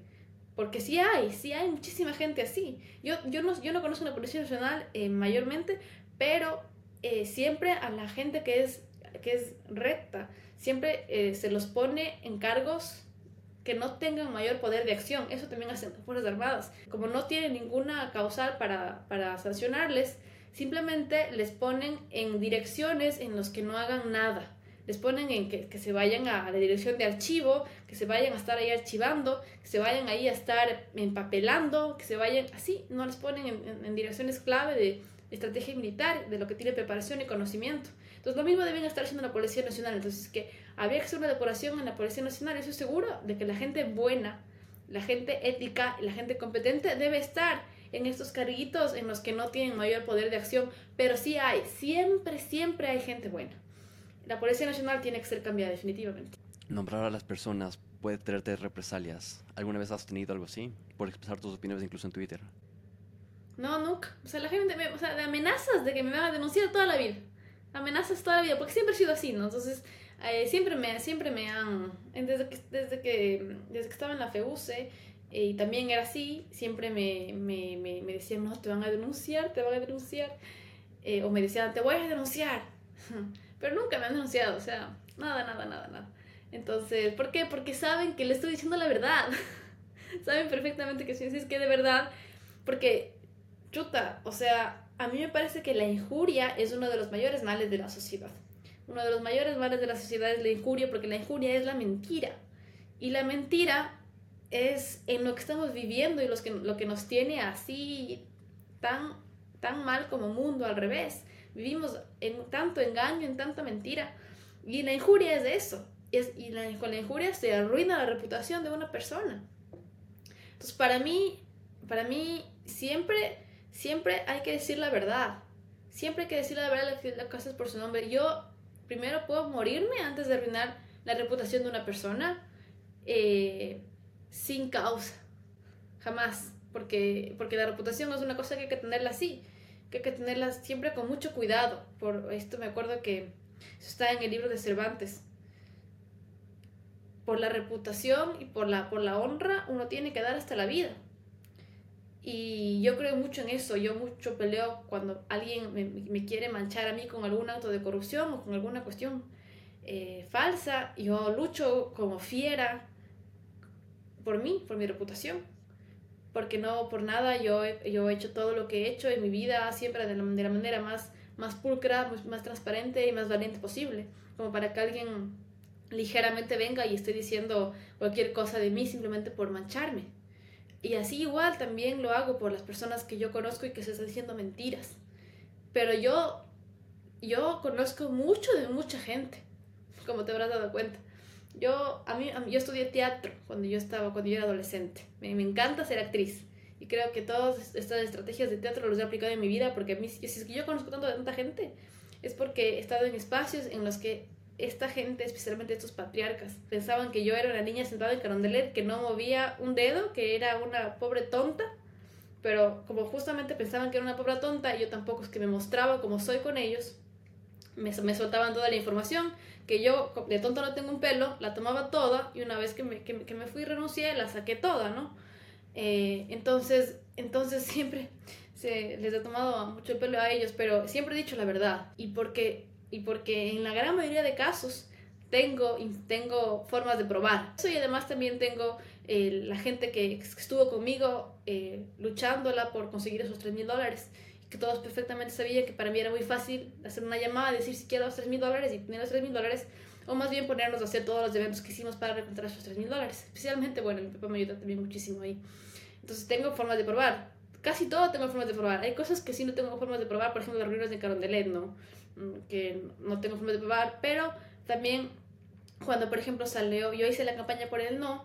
Porque sí hay, sí hay muchísima gente así. Yo, yo, no, yo no conozco una Policía Nacional eh, mayormente, pero eh, siempre a la gente que es, que es recta, siempre eh, se los pone en cargos que no tengan mayor poder de acción. Eso también hacen las Fuerzas Armadas. Como no tienen ninguna causal para, para sancionarles, simplemente les ponen en direcciones en las que no hagan nada. Les ponen en que, que, se vayan a la dirección de archivo, que se vayan a estar ahí archivando, que se vayan ahí a estar empapelando, que se vayan así, no les ponen en, en direcciones clave de estrategia militar, de lo que tiene preparación y conocimiento. Entonces, lo mismo deben estar haciendo la Policía Nacional. Entonces, que había que hacer una depuración en la Policía Nacional. Eso es seguro de que la gente buena, la gente ética, la gente competente debe estar en estos carguitos en los que no tienen mayor poder de acción. Pero sí hay, siempre, siempre hay gente buena. La Policía Nacional tiene que ser cambiada definitivamente. Nombrar a las personas puede traerte represalias. ¿Alguna vez has tenido algo así? Por expresar tus opiniones incluso en Twitter. No, nunca. O sea, la gente me, o sea, de amenazas de que me van a denunciar toda la vida. Amenazas toda la vida, porque siempre he sido así, ¿no? Entonces, eh, siempre, me, siempre me han... Desde que, desde que, desde que estaba en la FEUCE, eh, y también era así, siempre me, me, me, me, decían, no, te van a denunciar, te van a denunciar. Eh, o me decían, te voy a denunciar. Pero nunca me han denunciado, o sea, nada, nada, nada, nada. Entonces, ¿por qué? Porque saben que le estoy diciendo la verdad. saben perfectamente que si es que de verdad, porque, chuta, o sea, a mí me parece que la injuria es uno de los mayores males de la sociedad. Uno de los mayores males de la sociedad es la injuria, porque la injuria es la mentira. Y la mentira es en lo que estamos viviendo y los que, lo que nos tiene así tan, tan mal como mundo al revés. Vivimos en tanto engaño, en tanta mentira. Y la injuria es eso. Es, y la, con la injuria se arruina la reputación de una persona. Entonces, para mí, para mí siempre, siempre hay que decir la verdad. Siempre hay que decir la verdad, las cosas por su nombre. Yo primero puedo morirme antes de arruinar la reputación de una persona eh, sin causa. Jamás. Porque, porque la reputación es una cosa que hay que tenerla así. Que hay que tenerla siempre con mucho cuidado. Por esto me acuerdo que eso está en el libro de Cervantes. Por la reputación y por la, por la honra uno tiene que dar hasta la vida. Y yo creo mucho en eso, yo mucho peleo cuando alguien me, me quiere manchar a mí con algún acto de corrupción o con alguna cuestión eh, falsa, yo lucho como fiera por mí, por mi reputación, porque no por nada yo, yo he hecho todo lo que he hecho en mi vida siempre de la, manera más, más pulcra, más, más transparente y más valiente posible, como para que alguien ligeramente venga y esté diciendo cualquier cosa de mí simplemente por mancharme. Y así igual también lo hago por las personas que yo conozco y que se están diciendo mentiras. Pero yo, yo conozco mucho de mucha gente, como te habrás dado cuenta. Yo, a mí, yo estudié teatro cuando yo estaba, cuando yo era adolescente. Me, me, encanta ser actriz. Y creo que todas estas estrategias de teatro las he aplicado en mi vida porque a mí, si es que yo conozco tanto tanta gente, es porque he estado en espacios en los que esta gente, especialmente estos patriarcas, pensaban que yo era una niña sentada en Carondelet, que no movía un dedo, que era una pobre tonta, pero como justamente pensaban que era una pobre tonta, yo tampoco es que me mostraba como soy con ellos, me, me soltaban toda la información, que yo de tonta no tengo un pelo, la tomaba toda y una vez que me, que, me fui renuncié, la saqué toda, ¿no? Eh, entonces, entonces siempre se les ha tomado mucho el pelo a ellos, pero siempre he dicho la verdad y porque y porque en la gran mayoría de casos tengo, tengo formas de probar. Eso y además también tengo eh, la gente que estuvo conmigo eh, luchándola por conseguir esos 3 mil dólares. Que todos perfectamente sabían que para mí era muy fácil hacer una llamada, decir si quiero los 3 mil dólares y tener los 3 mil dólares, o más bien ponernos a hacer todos los eventos que hicimos para encontrar esos 3 mil dólares. Especialmente, bueno, mi papá me ayuda también muchísimo ahí. Entonces tengo formas de probar. Casi todo tengo formas de probar. Hay cosas que sí no tengo formas de probar, por ejemplo, las reuniones de Carondelet, ¿no? que no tengo forma de probar, pero también cuando, por ejemplo, salió, yo hice la campaña por el no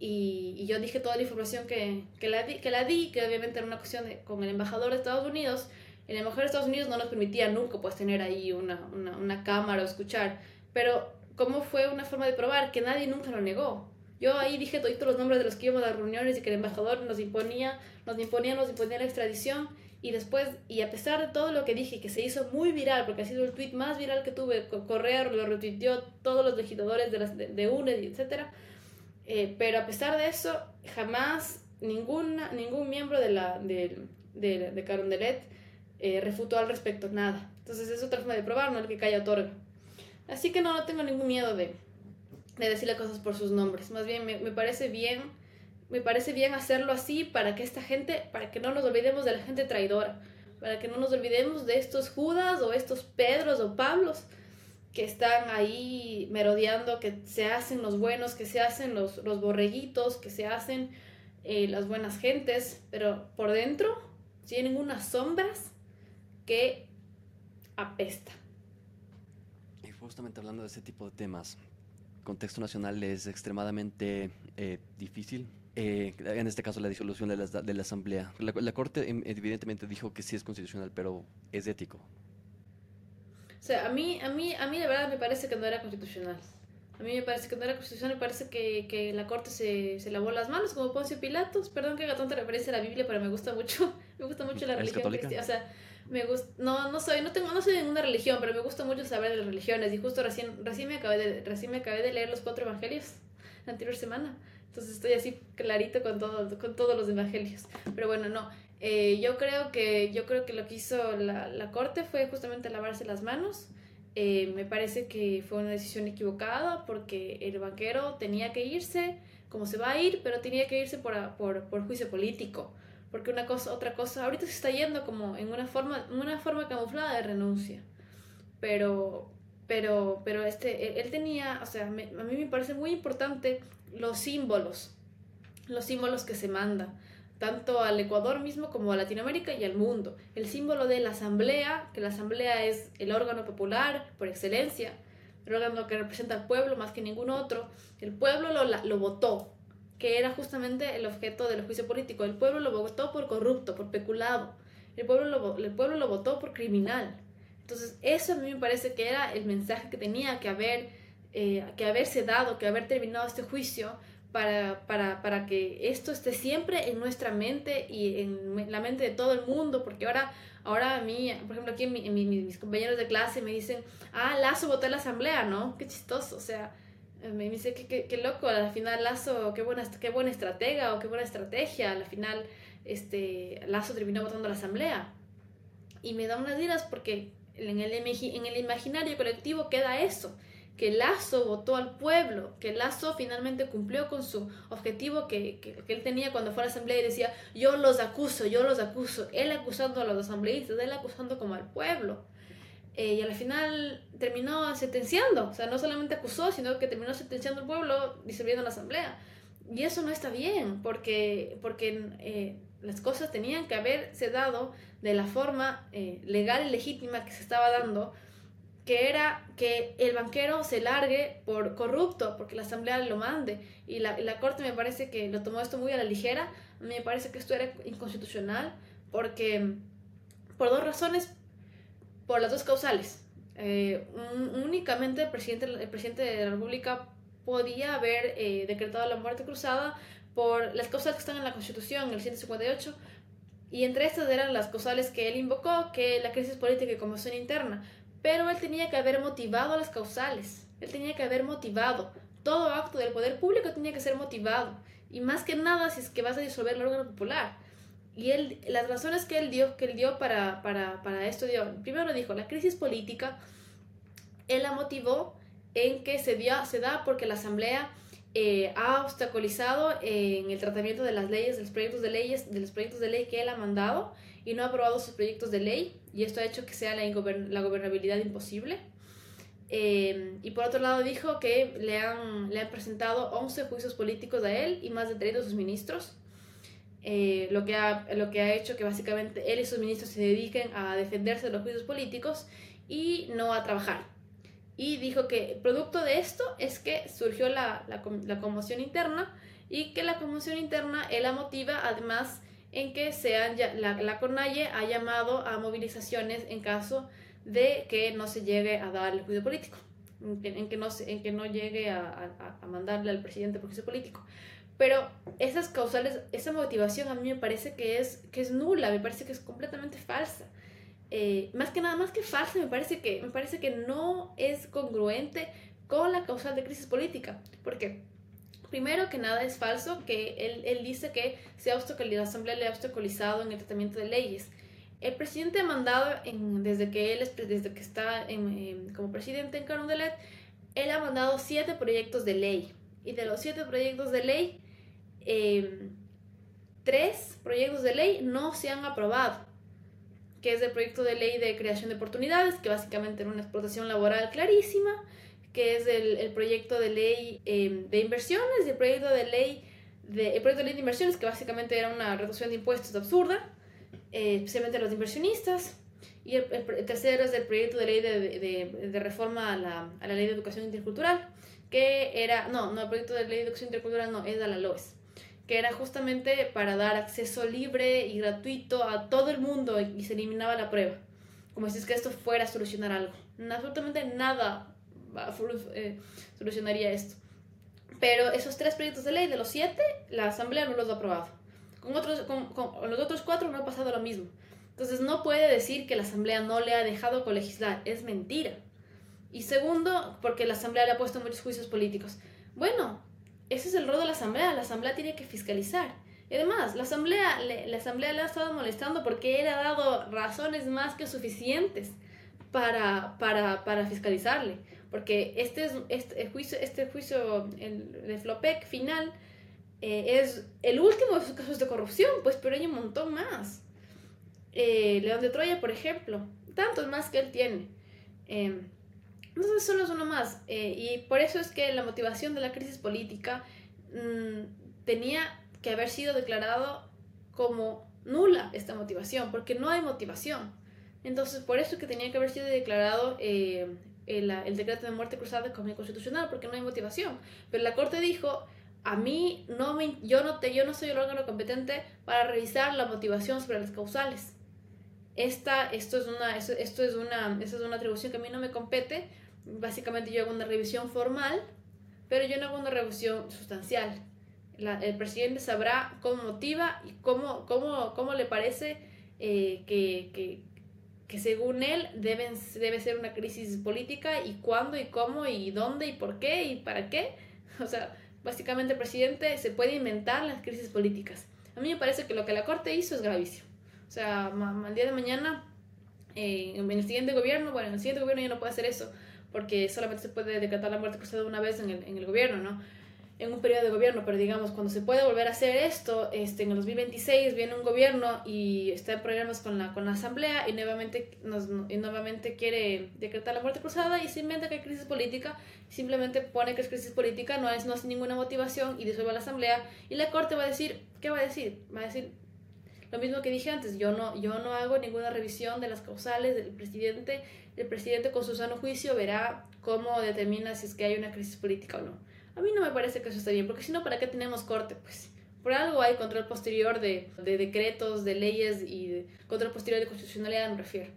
y, y yo dije toda la información que, que, la di, que la di, que obviamente era una cuestión de, con el embajador de Estados Unidos, el embajador de Estados Unidos no nos permitía nunca pues tener ahí una, una, una cámara o escuchar, pero ¿cómo fue una forma de probar? Que nadie nunca lo negó. Yo ahí dije todos los nombres de los que íbamos a las reuniones y que el embajador nos imponía, nos imponía, nos imponía la extradición y después, y a pesar de todo lo que dije, que se hizo muy viral, porque ha sido el tweet más viral que tuve, Correa lo retuiteó todos los legisladores de, las, de, de UNED, etc. Eh, pero a pesar de eso, jamás ninguna, ningún miembro de, la, de, de, de Carondelet eh, refutó al respecto nada. Entonces es otra forma de probar, no el que calla otorga. Así que no, no tengo ningún miedo de, de decirle cosas por sus nombres. Más bien me, me, parece bien, me parece bien hacerlo así para que esta gente, para que no nos olvidemos de la gente traidora, para que no nos olvidemos de estos Judas o estos Pedros o Pablos que están ahí merodeando, que se hacen los buenos, que se hacen los, los borreguitos, que se hacen eh, las buenas gentes, pero por dentro tienen unas sombras que apesta justamente hablando de ese tipo de temas, contexto nacional es extremadamente eh, difícil. Eh, en este caso, la disolución de la, de la Asamblea. La, Corte em, evidentemente dijo que sí es constitucional, pero es ético. O sea, a mí, a mí, a mí de verdad me parece que no era constitucional. A mí me parece que no era constitucional, me parece que, que la Corte se, se, lavó las manos como Poncio Pilatos. Perdón que haga tanta referencia a la Biblia, pero me gusta mucho, me gusta mucho la religión cristiana. O sea, me gusta, no, no soy, no tengo, no soy de ninguna religión, pero me gusta mucho saber de las religiones y justo recién, recién me acabé de, recién me acabé de leer los cuatro evangelios la anterior semana, entonces estoy así clarito con todo, con todos los evangelios, pero bueno, no, eh, yo creo que, yo creo que lo que hizo la, la corte fue justamente lavarse las manos, eh, me parece que fue una decisión equivocada porque el banquero tenía que irse, como se va a ir, pero tenía que irse por, por, por juicio político. Porque una cosa, otra cosa, ahorita se está yendo como en una forma, una forma camuflada de renuncia, pero, pero, pero este, él, tenía, o sea, a mí me parece muy importante los símbolos, los símbolos que se mandan, tanto al Ecuador mismo como a Latinoamérica y al mundo. El símbolo de la asamblea, que la asamblea es el órgano popular por excelencia, el órgano que representa al pueblo más que ningún otro. El pueblo lo, lo votó, que era justamente el objeto del juicio político. El pueblo lo votó por corrupto, por peculado. El pueblo lo, el pueblo lo votó por criminal. Entonces, eso a mí me parece que era el mensaje que tenía que haber, eh, que haberse dado, que haber terminado este juicio para, para, para, que esto esté siempre en nuestra mente y en la mente de todo el mundo, porque ahora, ahora a mí, por ejemplo, aquí mis compañeros de clase me dicen, ah, Lazo votó en la asamblea, ¿no? Qué chistoso, o sea, me dice que qué, qué, loco, al final Lazo, qué buena, qué buena estratega o qué buena estrategia, al final este, Lazo terminó votando a la asamblea. Y me da unas iras porque en el, en el imaginario colectivo queda eso, que Lazo votó al pueblo, que Lazo finalmente cumplió con su objetivo que, que, él tenía cuando fue a la asamblea y decía, yo los acuso, yo los acuso, él acusando a los asambleístas, él acusando como al pueblo. Eh, y al final terminó sentenciando, o sea, no solamente acusó, sino que terminó sentenciando al pueblo disolviendo la asamblea. Y eso no está bien, porque, porque eh, las cosas tenían que haberse dado de la forma eh, legal y legítima que se estaba dando, que era que el banquero se largue por corrupto, porque la asamblea lo mande. Y la, la corte me parece que lo tomó esto muy a la ligera, me parece que esto era inconstitucional, porque por dos razones por las dos causales. Eh, únicamente el presidente, el presidente de la República podía haber eh, decretado la muerte cruzada por las causales que están en la Constitución, el 158, y entre estas eran las causales que él invocó, que la crisis política y conmoción interna, pero él tenía que haber motivado las causales, él tenía que haber motivado, todo acto del poder público tenía que ser motivado, y más que nada si es que vas a disolver el órgano popular. Y él, las razones que él dio, que él dio para, para, para esto, dio, primero dijo, la crisis política, él la motivó en que se, dio, se da porque la Asamblea eh, ha obstaculizado en el tratamiento de las leyes, de los proyectos de leyes, de los proyectos de ley que él ha mandado y no ha aprobado sus proyectos de ley y esto ha hecho que sea la, la gobernabilidad imposible. Eh, y por otro lado dijo que le han, le han presentado 11 juicios políticos a él y más de 30 de sus ministros eh, lo, que ha, lo que ha hecho que básicamente él y sus ministros se dediquen a defenderse de los juicios políticos y no a trabajar. Y dijo que producto de esto es que surgió la, la, la conmoción interna y que la conmoción interna él la motiva además en que sean la, la CONAIE ha llamado a movilizaciones en caso de que no se llegue a dar el juicio político, en que, no, en que no llegue a, a, a mandarle al presidente por juicio político. Pero esas causales, esa motivación a mí me parece que es, que es nula, me parece que es completamente falsa. Eh, más que nada, más que falsa, me parece que, me parece que no es congruente con la causal de crisis política. Porque, primero que nada, es falso que él, él dice que se la Asamblea le ha obstaculizado en el tratamiento de leyes. el presidente ha mandado, en, desde que él es, desde que está en, como presidente en Carondelet, él ha mandado siete proyectos de ley. Y de los siete proyectos de ley, em, tres proyectos de ley no se han aprobado. Que es el proyecto de ley de creación de oportunidades, que básicamente era una explotación laboral clarísima. Que es el, el proyecto de ley em, de inversiones y el proyecto de ley de, el proyecto de ley de inversiones, que básicamente era una reducción de impuestos absurda, eh, especialmente a los inversionistas. Y el, tercero es el proyecto de ley de, de, de reforma a la, a la, ley de educación intercultural, que era, no, no, el proyecto de ley de educación intercultural no, es a la LOES, que era justamente para dar acceso libre y gratuito a todo el mundo y se eliminaba la prueba. Como si es que esto fuera a solucionar algo. absolutamente nada eh, solucionaría esto. Pero esos tres proyectos de ley de los siete, la Asamblea no los ha aprobado. Con, otros, con, con los otros cuatro no ha pasado lo mismo. Entonces no puede decir que la Asamblea no le ha dejado colegislar. Es mentira. Y segundo, porque la Asamblea le ha puesto muchos juicios políticos. Bueno, ese es el rol de la Asamblea. La Asamblea tiene que fiscalizar. Y además, la Asamblea, le, la Asamblea le ha estado molestando porque él ha dado razones más que suficientes para, para, para fiscalizarle porque este, es, este juicio, este juicio el, de Flopec final eh, es el último de sus casos de corrupción, pues, pero hay un montón más. Eh, León de Troya, por ejemplo, tantos más que él tiene. Eh, entonces, solo es uno más. Eh, y por eso es que la motivación de la crisis política mm, tenía que haber sido declarado como nula esta motivación, porque no hay motivación. Entonces, por eso es que tenía que haber sido declarado el, decreto de muerte cruzada como inconstitucional porque no hay motivación. Pero la Corte dijo, a mí no me, yo no te, yo no soy el órgano competente para revisar la motivación sobre las causales. Esta, esto es una, esto, es una, es una atribución que a mí no me compete. Básicamente yo hago una revisión formal, pero yo no hago una revisión sustancial. el presidente sabrá cómo motiva y cómo, cómo, cómo le parece eh, que, que, que según él deben, debe ser una crisis política y cuándo y cómo y dónde y por qué y para qué. O sea, básicamente presidente se puede inventar las crisis políticas. A mí me parece que lo que la Corte hizo es gravísimo. O sea, al día de mañana, eh, en el siguiente gobierno, bueno, en el siguiente gobierno ya no puede hacer eso, porque solamente se puede decretar la muerte cruzada una vez en el, en el gobierno, ¿no? En un periodo de gobierno, pero digamos, cuando se puede volver a hacer esto, este, en el 2026 viene un gobierno y está en problemas con la, con la asamblea y nuevamente, nos, y nuevamente quiere decretar la muerte cruzada y se inventa que hay crisis política, simplemente pone que es crisis política, no es, no es ninguna motivación y disuelve la asamblea y la corte va a decir, ¿qué va a decir? Va a decir lo mismo que dije antes, yo no, yo no hago ninguna revisión de las causales del presidente, el presidente con su sano juicio verá cómo determina si es que hay una crisis política o no. A mí no me parece que eso esté bien, porque si no, ¿para qué tenemos corte? Pues por algo hay control posterior de, de decretos, de leyes y control posterior de constitucionalidad, me refiero,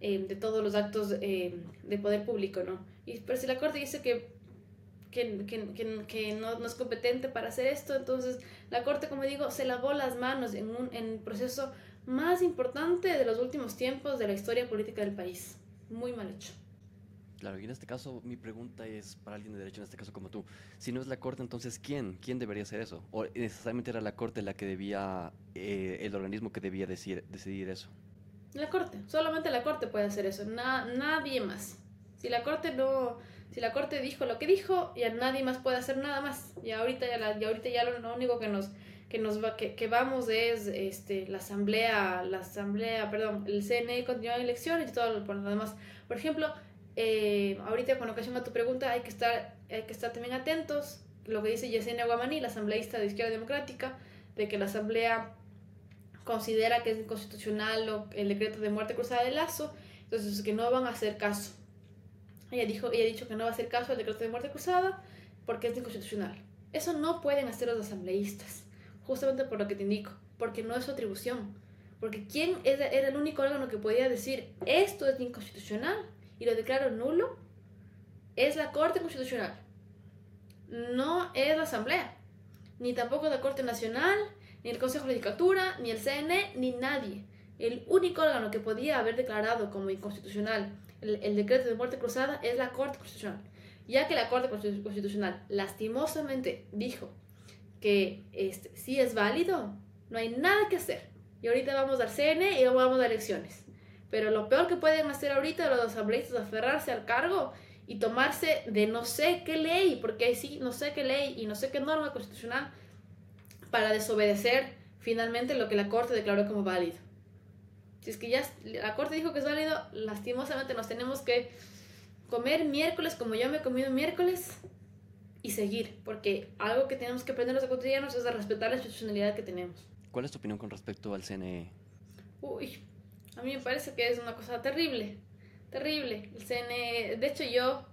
eh, de todos los actos eh, de poder público, ¿no? Y pero si la Corte dice que, que, que, que no, no, es competente para hacer esto, entonces la Corte, como digo, se lavó las manos en un en proceso más importante de los últimos tiempos de la historia política del país. Muy mal hecho. Claro, y en este caso mi pregunta es para alguien de derecho, en este caso como tú. Si no es la Corte, entonces ¿quién? ¿Quién debería hacer eso? ¿O necesariamente era la Corte la que debía, eh, el organismo que debía decidir, decidir eso? La Corte, solamente la Corte puede hacer eso, nadie más. Si la Corte no, si la Corte dijo lo que dijo, ya nadie más puede hacer nada más. Y ahorita ya, la, ahorita ya lo, único que nos que nos va, que, vamos es este la asamblea, la asamblea, perdón, el CNE continúa elecciones y todo lo demás. Por ejemplo, eh, ahorita con ocasión a tu pregunta hay que estar, hay que estar también atentos, lo que dice Yesenia Guamaní, la asambleísta de Izquierda Democrática, de que la asamblea considera que es inconstitucional el decreto de muerte cruzada de Lazo, entonces que no van a hacer caso. Ella, dijo, ella ha dicho que no va a hacer caso al decreto de muerte cruzada porque es inconstitucional. Eso no pueden hacer los asambleístas, justamente por lo que te indico, porque no es su atribución. Porque ¿quién era el único órgano que podía decir esto es inconstitucional? Y lo declaro nulo, es la Corte Constitucional. No es la Asamblea, ni tampoco la Corte Nacional, ni el Consejo de Judicatura, ni el CNE, ni nadie. El único órgano que podía haber declarado como inconstitucional el, decreto de muerte cruzada es la Corte Constitucional. Ya que la Corte Constitucional lastimosamente dijo que este, sí es válido, no hay nada que hacer. y ahorita vamos al CNE y vamos a elecciones. Pero lo peor que pueden hacer ahorita los asambleístas es aferrarse al cargo y tomarse de no sé qué ley, porque sí, no sé qué ley y no sé qué norma constitucional para desobedecer finalmente lo que la Corte declaró como válido. Si es que ya la Corte dijo que es válido, lastimosamente nos tenemos que comer miércoles como yo me he comido miércoles y seguir, porque algo que tenemos que aprender los cotidianos es a respetar la institucionalidad que tenemos. ¿Cuál es tu opinión con respecto al CNE? Uy, a mí me parece que es una cosa terrible, terrible. El CNE, de hecho yo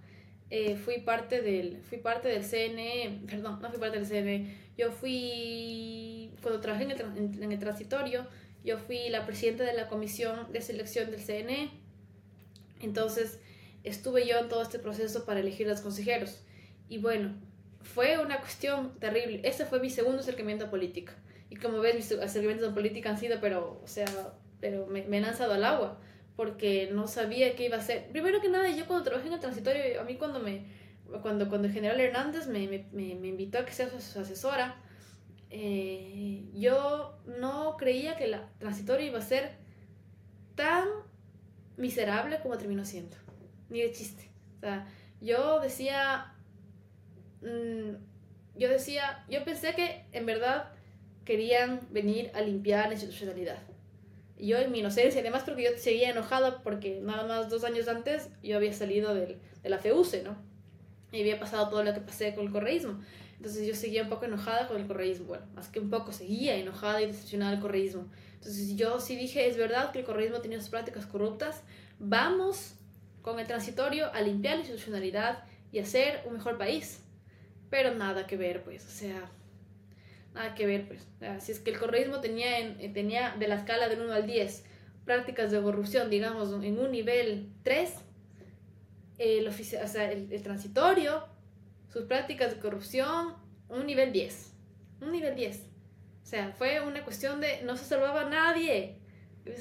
eh, fui parte del fui parte del CNE, perdón, no fui parte del CNE, yo fui cuando trabajé en el, en el transitorio, yo fui la presidenta de la comisión de selección del CNE. Entonces, estuve yo en todo este proceso para elegir los consejeros. Y bueno, fue una cuestión terrible. Ese fue mi segundo acercamiento a política. Y como ves, mis acercamientos a política han sido, pero, o sea, pero me, me, he lanzado al agua porque no sabía qué iba a hacer. Primero que nada, yo cuando trabajé en el transitorio, a mí cuando me cuando, cuando el general Hernández me, me, me invitó a que sea su asesora, eh, yo no creía que la transitoria iba a ser tan miserable como terminó siendo. Ni de chiste. O sea, yo decía, mmm, yo decía, yo pensé que en verdad querían venir a limpiar la institucionalidad yo en mi inocencia, además porque yo seguía enojada porque nada más dos años antes yo había salido del, de la FEUCE, ¿no? Y había pasado todo lo que pasé con el correísmo. Entonces yo seguía un poco enojada con el correísmo. Bueno, más que un poco, seguía enojada y decepcionada del correísmo. Entonces yo sí dije, es verdad que el correísmo tenía sus prácticas corruptas. Vamos con el transitorio a limpiar la institucionalidad y hacer un mejor país. Pero nada que ver, pues, o sea, nada que ver, pues. si es que el correísmo tenía, en, tenía de la escala del 1 al 10 prácticas de corrupción, digamos, en un nivel 3, el, o sea, el, transitorio, sus prácticas de corrupción, un nivel 10. Un nivel 10. O sea, fue una cuestión de no se salvaba a nadie.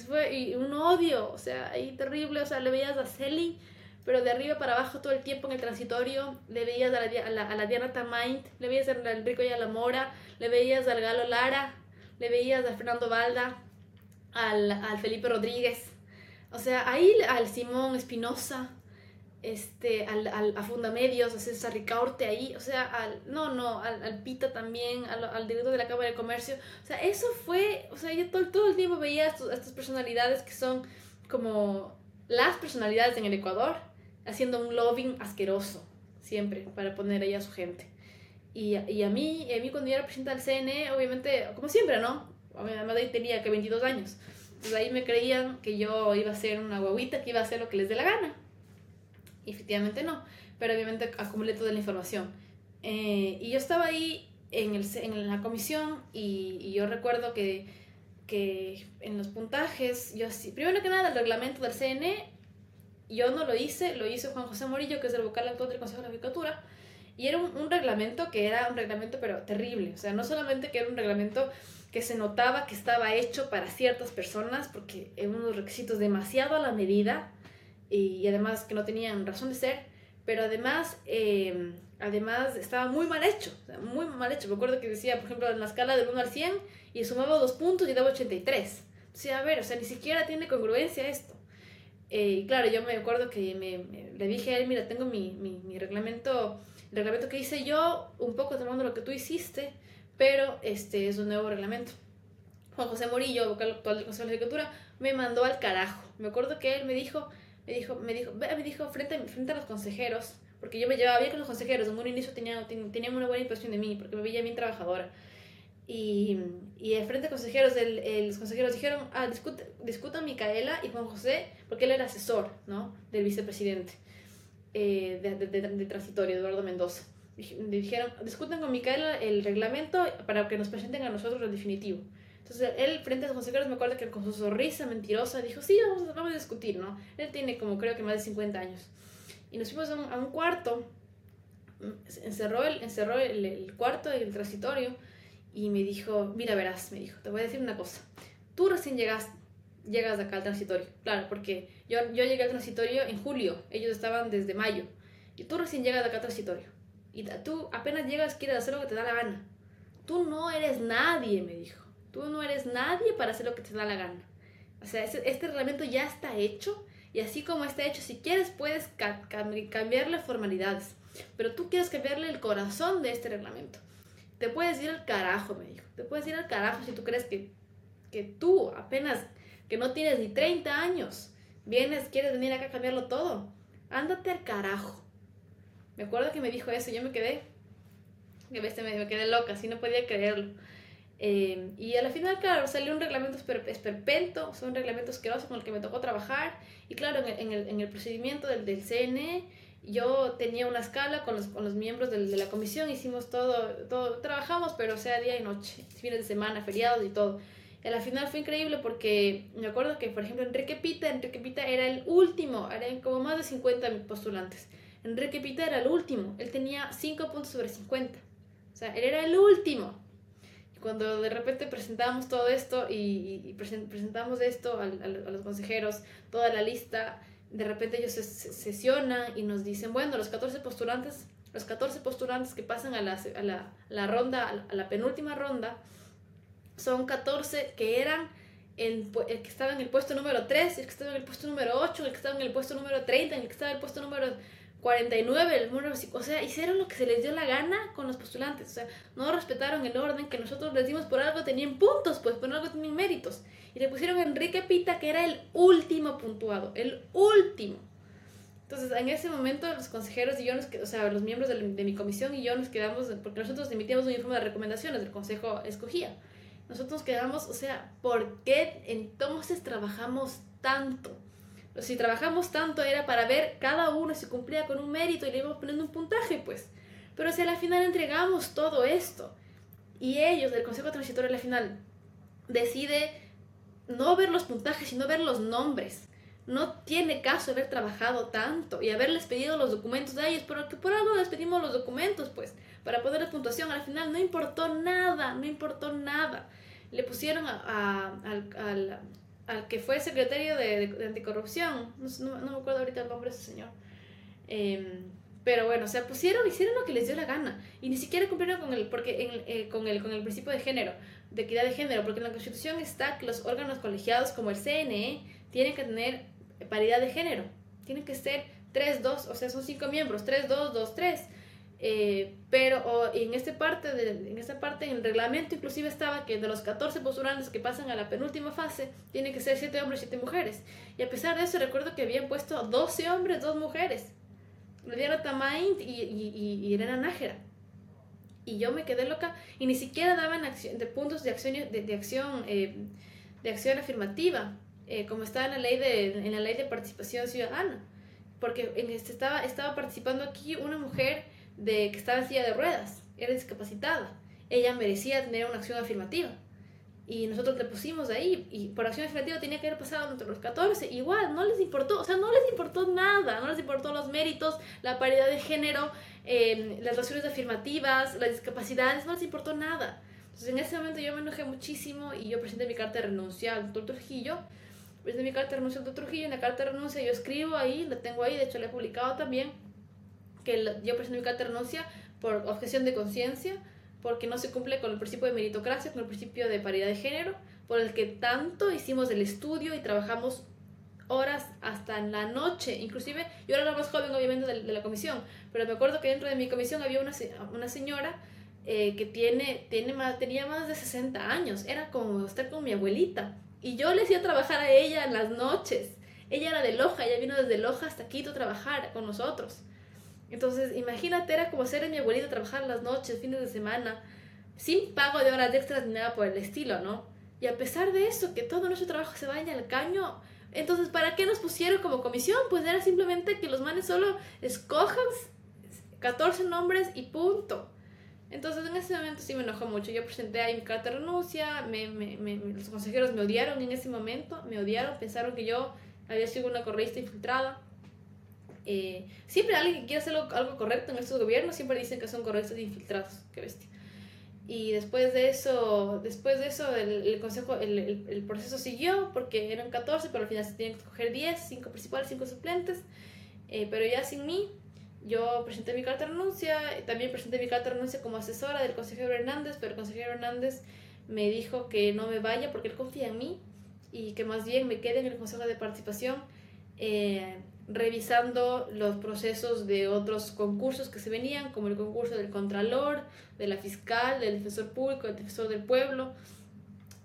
Fue y un odio, o sea, ahí terrible. O sea, le veías a Celi pero de arriba para abajo todo el tiempo en el transitorio, le veías a la, a la, a Diana Tamaint, le veías al Enrico y a la Mora, le veías al Galo Lara, le veías a Fernando Valda, al, al Felipe Rodríguez, o sea, ahí al Simón Espinosa, este, al, al, a Fundamedios, a César Ricaurte ahí, o sea, al, no, no, al, Pita también, al, director de la Cámara de Comercio, o sea, eso fue, o sea, yo todo, todo el tiempo veía a, a estas personalidades que son como las personalidades en el Ecuador, haciendo un lobbying asqueroso, siempre, para poner ahí a su gente. Y, y a, mí, a mí cuando yo era presidenta del CNE, obviamente, como siempre, ¿no? Además ahí tenía que 22 años. Entonces ahí me creían que yo iba a ser una guaguita que iba a hacer lo que les dé la gana. Y efectivamente no, pero obviamente acumulé toda la información. Eh, y yo estaba ahí en, el, en la comisión y, y yo recuerdo que, que en los puntajes, yo primero que nada el reglamento del CNE yo no lo hice, lo hizo Juan José Morillo, que es el vocal actual del Consejo de la Judicatura, y era un, reglamento que era un reglamento pero terrible, o sea, no solamente que era un reglamento que se notaba que estaba hecho para ciertas personas, porque eran unos requisitos demasiado a la medida, y, además que no tenían razón de ser, pero además, eh, además estaba muy mal hecho, muy mal hecho. Me acuerdo que decía, por ejemplo, en la escala del 1 al 100, y sumaba dos puntos y daba 83. O sea, a ver, o sea, ni siquiera tiene congruencia esto. Eh, claro, yo me acuerdo que me, me, le dije a él, mira, tengo mi, reglamento, el reglamento que hice yo, un poco tomando lo que tú hiciste, pero este es un nuevo reglamento. Juan José Morillo, vocal actual del Consejo de la Judicatura, me mandó al carajo. Me acuerdo que él me dijo, me dijo, me dijo, me dijo frente, frente a los consejeros, porque yo me llevaba bien con los consejeros, en un inicio tenía, tenía una buena impresión de mí, porque me veía bien trabajadora. Y, y el frente de consejeros, el, el, los consejeros dijeron, ah, discutan Micaela y Juan José, porque él era asesor, ¿no? Del vicepresidente eh, de, de, de, de, transitorio, Eduardo Mendoza. Dijeron, discutan con Micaela el reglamento para que nos presenten a nosotros el definitivo. Entonces, él, frente a los consejeros, me acuerdo que con su sonrisa mentirosa dijo, sí, vamos, vamos a discutir, ¿no? Él tiene como creo que más de 50 años. Y nos fuimos a un, a un cuarto, encerró el, encerró el, el cuarto, el transitorio, y me dijo, mira, verás, me dijo, te voy a decir una cosa. Tú recién llegas, llegas acá al transitorio, claro, porque yo, yo llegué al transitorio en julio, ellos estaban desde mayo, y tú recién llegas acá al transitorio, y tú apenas llegas, quieres hacer lo que te da la gana. Tú no eres nadie, me dijo. Tú no eres nadie para hacer lo que te da la gana. O sea, este, reglamento ya está hecho y así como está hecho, si quieres puedes cambiarle formalidades, pero tú quieres cambiarle el corazón de este reglamento. Te puedes ir al carajo, me dijo. Te puedes ir al carajo si tú crees que, que tú apenas, que no tienes ni 30 años, vienes, quieres venir acá a cambiarlo todo. Ándate al carajo. Me acuerdo que me dijo eso, yo me quedé, que me, me quedé loca, así no podía creerlo. Eh, y a la final, claro, salió un reglamento esperpento, son un reglamento asqueroso con el que me tocó trabajar. Y claro, en el, en el, en el procedimiento del, del, CNE, yo tenía una escala con los, con los miembros de, la comisión, hicimos todo, todo, trabajamos, pero sea día y noche, fines de semana, feriados y todo. Y a la final fue increíble porque me acuerdo que, por ejemplo, Enrique Pita, era el último, eran como más de 50 postulantes. Enrique Pita era el último, él tenía 5 puntos sobre 50. O sea, él era el último. Y cuando de repente presentamos todo esto y, presentamos esto a, los consejeros, toda la lista, de repente ellos se, sesionan y nos dicen, bueno, los 14 postulantes, los 14 postulantes que pasan a la, a la, la ronda, a la, penúltima ronda, son 14 que eran el, el, que estaba en el puesto número 3, el que estaba en el puesto número 8, el que estaba en el puesto número 30, el que estaba en el puesto número 49, el número, o sea, hicieron lo que se les dio la gana con los postulantes, o sea, no respetaron el orden que nosotros les dimos por algo, tenían puntos, pues por algo tenían méritos. Y le pusieron a Enrique Pita, que era el último puntuado, el último. Entonces, en ese momento, los consejeros y yo, nos, o sea, los miembros de, de, mi comisión y yo nos quedamos, porque nosotros emitíamos un informe de recomendaciones, el consejo escogía. Nosotros nos quedamos, o sea, ¿por qué entonces trabajamos tanto? Si trabajamos tanto era para ver cada uno si cumplía con un mérito y le íbamos poniendo un puntaje, pues. Pero si a la final entregamos todo esto y ellos del Consejo Transitorio a la final decide no ver los puntajes, sino ver los nombres, no tiene caso haber trabajado tanto y haberles pedido los documentos de ellos, porque por algo les pedimos los documentos, pues, para poner puntuación. Al final no importó nada, no importó nada. Le pusieron a, a, al que fue secretario de, de, anticorrupción, no, no, me acuerdo ahorita el nombre de ese señor. Eh, pero bueno, o sea, pusieron, hicieron lo que les dio la gana y ni siquiera cumplieron con el, porque en, eh, con, el, con el principio de género, de equidad de género, porque en la Constitución está que los órganos colegiados como el CNE tienen que tener paridad de género, tienen que ser 3-2, o sea, son 5 miembros, 3-2, 2-3. Eh, pero en, esta parte de, en esta parte, en el reglamento inclusive estaba que de los 14 postulantes que pasan a la penúltima fase, tiene que ser 7 hombres y 7 mujeres. Y a pesar de eso, recuerdo que habían puesto 12 hombres, 2 mujeres. Lidiana Tamaint y, y, y, Elena Nájera. Y yo me quedé loca y ni siquiera daban acción, de puntos de acción, de, de acción, eh, de acción afirmativa, eh, como estaba en la, ley de, en la ley de participación ciudadana. Porque en este, estaba, estaba participando aquí una mujer de que estaba en silla de ruedas, era discapacitada. Ella merecía tener una acción afirmativa. Y nosotros le pusimos ahí, y por acción afirmativa tenía que haber pasado entre los 14. Igual, no les importó, o sea, no les importó nada, no les importó los méritos, la paridad de género, eh, las razones afirmativas, las discapacidades, no les importó nada. Entonces, en ese momento yo me enojé muchísimo y yo presenté mi carta de renuncia al doctor Trujillo. Presenté mi carta de renuncia al doctor Trujillo. En la carta de renuncia yo escribo ahí, la tengo ahí, de hecho la he publicado también que yo carta de renuncia por objeción de conciencia, porque no se cumple con el principio de meritocracia, con el principio de paridad de género, por el que tanto hicimos el estudio y trabajamos horas hasta en la noche. Inclusive, yo era la más joven, obviamente, de, la comisión, pero me acuerdo que dentro de mi comisión había una, una señora eh, que tiene, tiene más, tenía más de 60 años, era como estar con mi abuelita. Y yo le hacía trabajar a ella en las noches. Ella era de Loja, ella vino desde Loja hasta Quito a trabajar con nosotros. Entonces, imagínate, era como ser mi abuelita, trabajar las noches, fines de semana, sin pago de horas extras ni nada por el estilo, ¿no? Y a pesar de eso, que todo nuestro trabajo se vaya al caño, entonces, ¿para qué nos pusieron como comisión? Pues era simplemente que los manes solo escojan 14 nombres y punto. Entonces, en ese momento sí me enojó mucho. Yo presenté ahí mi carta de renuncia, me, me, me, los consejeros me odiaron en ese momento, me odiaron, pensaron que yo había sido una correísta infiltrada. Eh, siempre alguien que quiere hacer algo, correcto en estos gobiernos, siempre dicen que son correctos e infiltrados. Qué bestia. Y después de eso, después de eso el, consejo, el, el, proceso siguió porque eran 14, pero al final se tenían que escoger 10, 5 principales, 5 suplentes. Eh, pero ya sin mí, yo presenté mi carta de renuncia, también presenté mi carta de renuncia como asesora del consejero Hernández, pero el consejero Hernández me dijo que no me vaya porque él confía en mí y que más bien me quede en el Consejo de Participación eh, revisando los procesos de otros concursos que se venían, como el concurso del Contralor, de la Fiscal, del Defensor Público, del Defensor del Pueblo,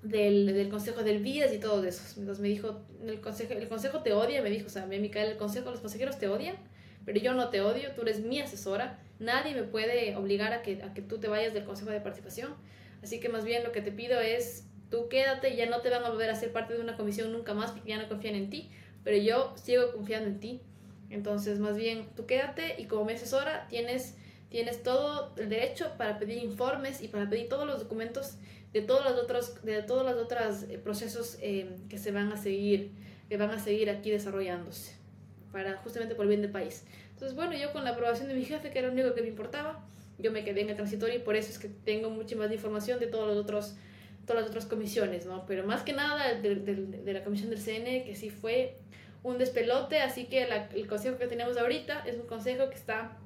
del, del Consejo del Vías y todo eso. Entonces me dijo, el consejo, el consejo te odia, me dijo, o sea, Micael, el Consejo, los consejeros te odian, pero yo no te odio, tú eres mi asesora, nadie me puede obligar a que, a que tú te vayas del Consejo de Participación. Así que más bien lo que te pido es, tú quédate, ya no te van a volver a ser parte de una comisión nunca más porque ya no confían en ti pero yo sigo confiando en ti. Entonces, más bien, tú quédate y como mi asesora tienes, tienes todo el derecho para pedir informes y para pedir todos los documentos de todos los otros, de todos los otros eh, procesos eh, que se van a seguir, que van a seguir aquí desarrollándose, para justamente por el bien del país. Entonces, bueno, yo con la aprobación de mi jefe, que era lo único que me importaba, yo me quedé en el transitorio y por eso es que tengo mucha más información de todos los otros todas las otras comisiones, ¿no? Pero más que nada de, de, de la comisión del CN, que sí fue un despelote, así que el consejo que tenemos ahorita es un consejo que está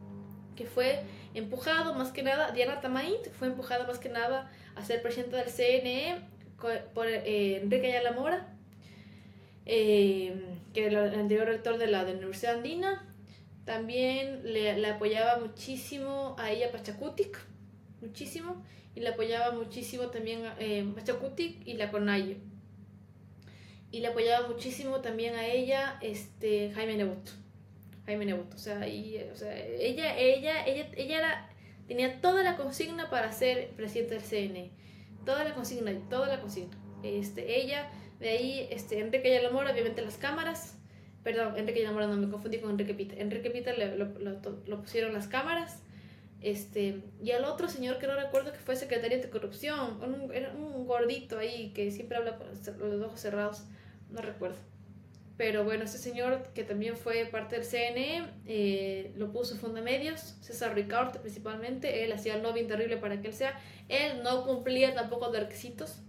que fue empujado más que nada, Diana Tamaint fue empujada más que nada a ser presidenta del CNE por eh, Enrique Ayala Mora, eh, que era el anterior rector de la, de la Universidad Andina. También le, le, apoyaba muchísimo a ella Pachacutic, muchísimo, y le apoyaba muchísimo también eh, Pachacutic y la Conayo y le apoyaba muchísimo también a ella este Jaime Nebot. Jaime Nebot, o sea, y, o sea, ella ella ella ella era tenía toda la consigna para ser presidente del CNE. Toda la consigna, toda la consigna. Este, ella de ahí este Enrique Yalamora, obviamente las cámaras. Perdón, Enrique Yalamora no me confundí con Enrique Pita. Enrique Pita le, lo, lo, lo, pusieron las cámaras. Este, y al otro señor que no recuerdo que fue secretario de corrupción, un, era un gordito ahí que siempre habla con los ojos cerrados no recuerdo. Pero bueno, ese señor que también fue parte del CNE, eh, lo puso Medios, César Ricardo principalmente, él hacía el lobbying terrible para que él sea, él no cumplía tampoco los requisitos,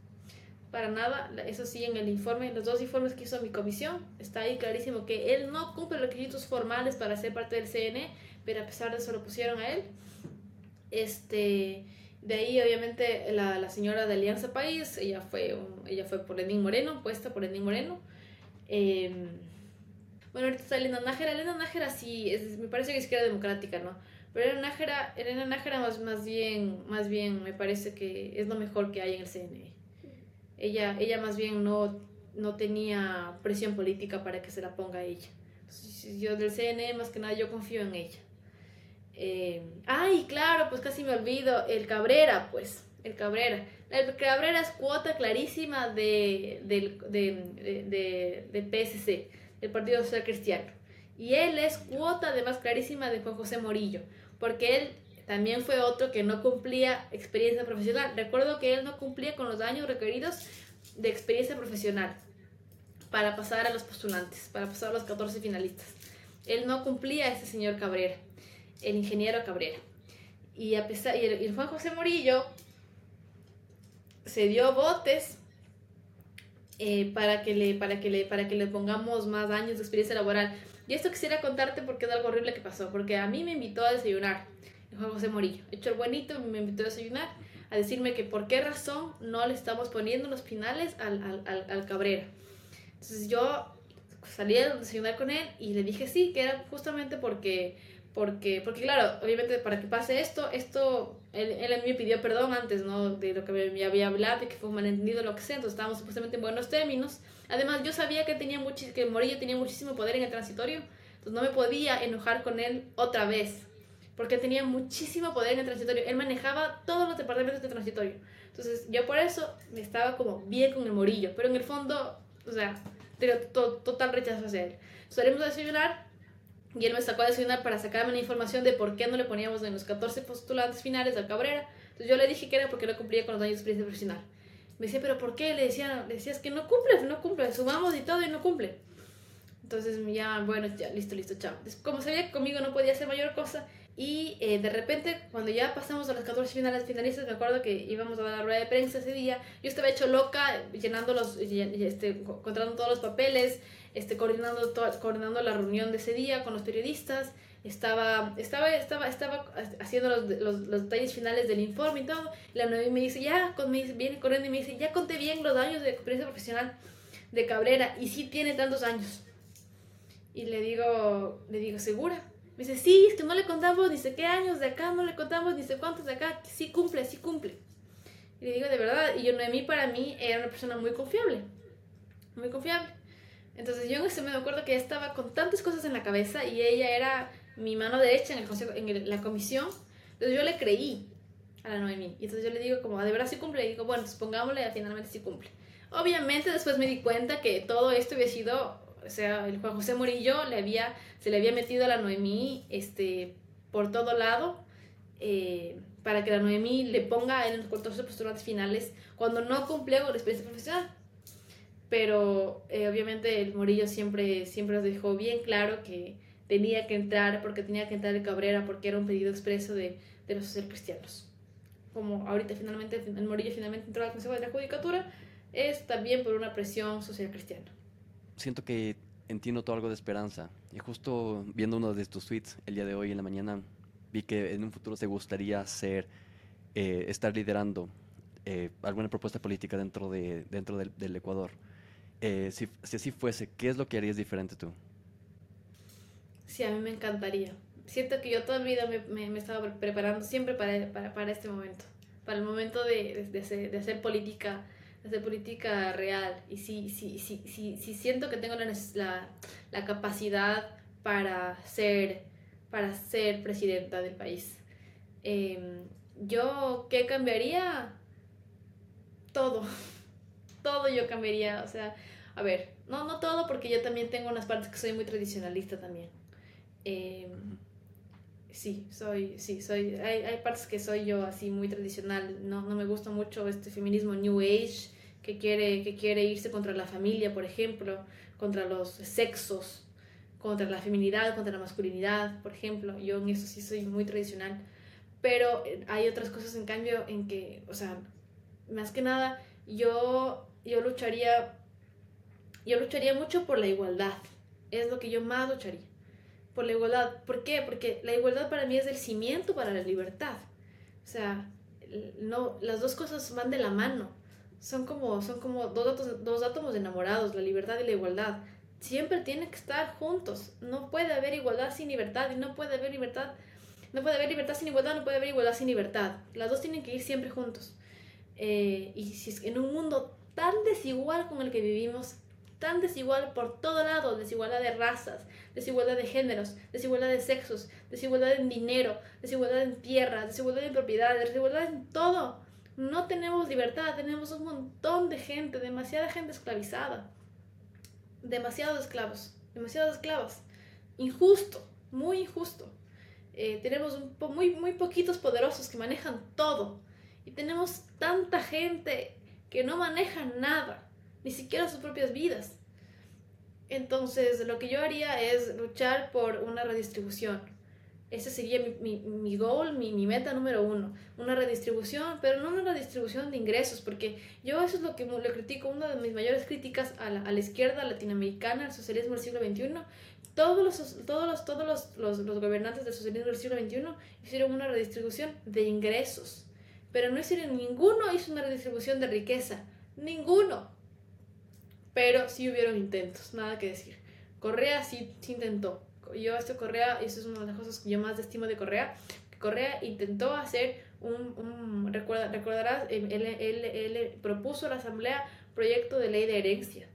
para nada, eso sí, en el informe, los dos informes que hizo mi comisión, está ahí clarísimo que él no cumple requisitos formales para ser parte del CNE, pero a pesar de eso lo pusieron a él. Este, de ahí, obviamente, la, la, señora de Alianza País, ella fue, ella fue por Lenín Moreno, puesta por Lenín Moreno. Eh, bueno, ahorita está Elena Nájera. Elena Nájera sí, es, me parece que es que era democrática, ¿no? Pero Elena Nájera, Elena Nájera más, más, bien, más bien me parece que es lo mejor que hay en el CNE. Ella, ella más bien no, no tenía presión política para que se la ponga a ella. Entonces, yo del CNE, más que nada, yo confío en ella. Eh, ay, claro, pues casi me olvido, el Cabrera, pues, el Cabrera. El Cabrera es cuota clarísima de, del de, de, PSC, del Partido Social Cristiano. Y él es cuota además clarísima de Juan José Morillo, porque él también fue otro que no cumplía experiencia profesional. Recuerdo que él no cumplía con los años requeridos de experiencia profesional para pasar a los postulantes, para pasar a los 14 finalistas. Él no cumplía ese señor Cabrera el ingeniero Cabrera. Y, a pesar, y el, Juan José Morillo se dio botes eh, para, que le, para, que le, para que le pongamos más años de experiencia laboral. Y esto quisiera contarte porque es algo horrible que pasó, porque a mí me invitó a desayunar el Juan José Morillo. Hecho el buenito, me invitó a desayunar, a decirme que por qué razón no le estamos poniendo los finales al, al, al, al Cabrera. Entonces yo salí a desayunar con él y le dije sí, que era justamente porque porque, porque claro, obviamente para que pase esto, esto, él, él me pidió perdón antes, ¿no? De lo que me había hablado y que fue un malentendido, lo que sea, entonces estábamos supuestamente en buenos términos. Además, yo sabía que, tenía que Morillo tenía muchísimo poder en el transitorio, entonces no me podía enojar con él otra vez, porque tenía muchísimo poder en el transitorio. Él manejaba todos los departamentos de transitorio. Entonces, yo por eso me estaba como bien con el Morillo, pero en el fondo, o sea, tengo total rechazo hacia él. Salimos a desayunar y él me sacó a desayunar para sacarme la información de por qué no le poníamos en los 14 postulantes finales al Cabrera. Entonces yo le dije que era porque no cumplía con los años de experiencia profesional. Me decía, ¿pero por qué? Le, decía, le decías que no cumple, no cumple, sumamos y todo y no cumple. Entonces ya, bueno, ya, listo, listo, chao. Como sabía que conmigo no podía hacer mayor cosa, y eh, de repente, cuando ya pasamos a los 14 finales finalistas, me acuerdo que íbamos a dar la rueda de prensa ese día. Yo estaba hecho loca, llenando los, este, encontrando todos los papeles, este, coordinando, coordinando la reunión de ese día con los periodistas. estaba, estaba, estaba, estaba haciendo los, los, los, detalles finales del informe y todo. la Noemí me dice, ya, con, me viene corriendo y me dice, ya conté bien los años de experiencia profesional de Cabrera y sí tiene tantos años. Y le digo, le digo, ¿segura? Me dice, sí, es que no le contamos ni sé qué años de acá, no le contamos ni sé cuántos de acá, sí cumple, sí cumple. Y le digo, de verdad, y yo Noemí para mí era una persona muy confiable, muy confiable. Entonces yo en ese me acuerdo que estaba con tantas cosas en la cabeza y ella era mi mano derecha en, el consejo, en la comisión. Entonces yo le creí a la Noemí. Y entonces yo le digo como, ah, ¿de verdad sí cumple? Y digo, bueno, supongámosle, finalmente sí cumple. Obviamente después me di cuenta que todo esto había sido, o sea, el Juan José Murillo le había, se le había metido a la Noemí este, por todo lado eh, para que la Noemí le ponga en los 14 postulantes finales cuando no cumplió con la experiencia profesional. Pero eh, obviamente el Murillo siempre, siempre nos dejó bien claro que tenía que entrar, porque tenía que entrar de Cabrera, porque era un pedido expreso de, de los social cristianos. Como ahorita finalmente el Morillo finalmente entró al Consejo de la Judicatura, es también por una presión social cristiana. Siento que entiendo todo algo de esperanza. Y justo viendo uno de tus tweets el día de hoy en la mañana, vi que en un futuro te gustaría ser, eh, estar liderando eh, alguna propuesta política dentro, de, dentro del, del Ecuador. Eh, si, si así fuese, ¿qué es lo que harías diferente tú? Sí, a mí me encantaría. Siento que yo toda mi vida me, me, me estaba preparando siempre para, para, para, este momento, para el momento de, de, hacer, de hacer política de hacer política real y sí, sí, sí, sí, sí siento que tengo la, la, la, capacidad para ser, para ser presidenta del país. Eh, yo, ¿qué cambiaría? Todo, todo yo cambiaría, o sea, a ver, no, no todo porque yo también tengo unas partes que soy muy tradicionalista también. Eh, sí, soy, sí, soy, hay, hay, partes que soy yo así muy tradicional, no, no me gusta mucho este feminismo New Age que quiere, que quiere irse contra la familia, por ejemplo, contra los sexos, contra la feminidad, contra la masculinidad, por ejemplo, yo en eso sí soy muy tradicional, pero hay otras cosas en cambio en que, o sea, más que nada, yo, yo lucharía, yo lucharía mucho por la igualdad, es lo que yo más lucharía por la igualdad. ¿Por qué? Porque la igualdad para mí es el cimiento para la libertad. O sea, no, las dos cosas van de la mano. Son como, son como dos, dos átomos enamorados, la libertad y la igualdad. Siempre tienen que estar juntos. No puede haber igualdad sin libertad y no puede haber libertad. No puede haber libertad sin igualdad, no puede haber igualdad sin libertad. Las dos tienen que ir siempre juntos. Eh, y si es que en un mundo tan desigual con el que vivimos, tan desigual por todo lado, desigualdad de razas, desigualdad de géneros, desigualdad de sexos, desigualdad en dinero, desigualdad en tierra, desigualdad en propiedades, desigualdad en todo. No tenemos libertad, tenemos un montón de gente, demasiada gente esclavizada, demasiados esclavos, demasiadas esclavas. Injusto, muy injusto. Eh, tenemos muy, muy poquitos poderosos que manejan todo. Y tenemos tanta gente que no maneja nada ni siquiera sus propias vidas. Entonces, lo que yo haría es luchar por una redistribución. Ese sería mi, mi, mi goal, mi, mi, meta número uno. Una redistribución, pero no una redistribución de ingresos, porque yo eso es lo que le critico, una de mis mayores críticas a la, a la izquierda latinoamericana, al socialismo del siglo XXI. Todos los, todos, los, todos los, los, los gobernantes del socialismo del siglo XXI hicieron una redistribución de ingresos, pero no hicieron ninguno hizo una redistribución de riqueza. Ninguno pero sí hubieron intentos, nada que decir. Correa sí, sí intentó. Yo, este Correa, y eso es una de las cosas que yo más estimo de Correa, Correa intentó hacer un, recuerda, recordarás, él, él, él, propuso a la Asamblea proyecto de ley de herencia,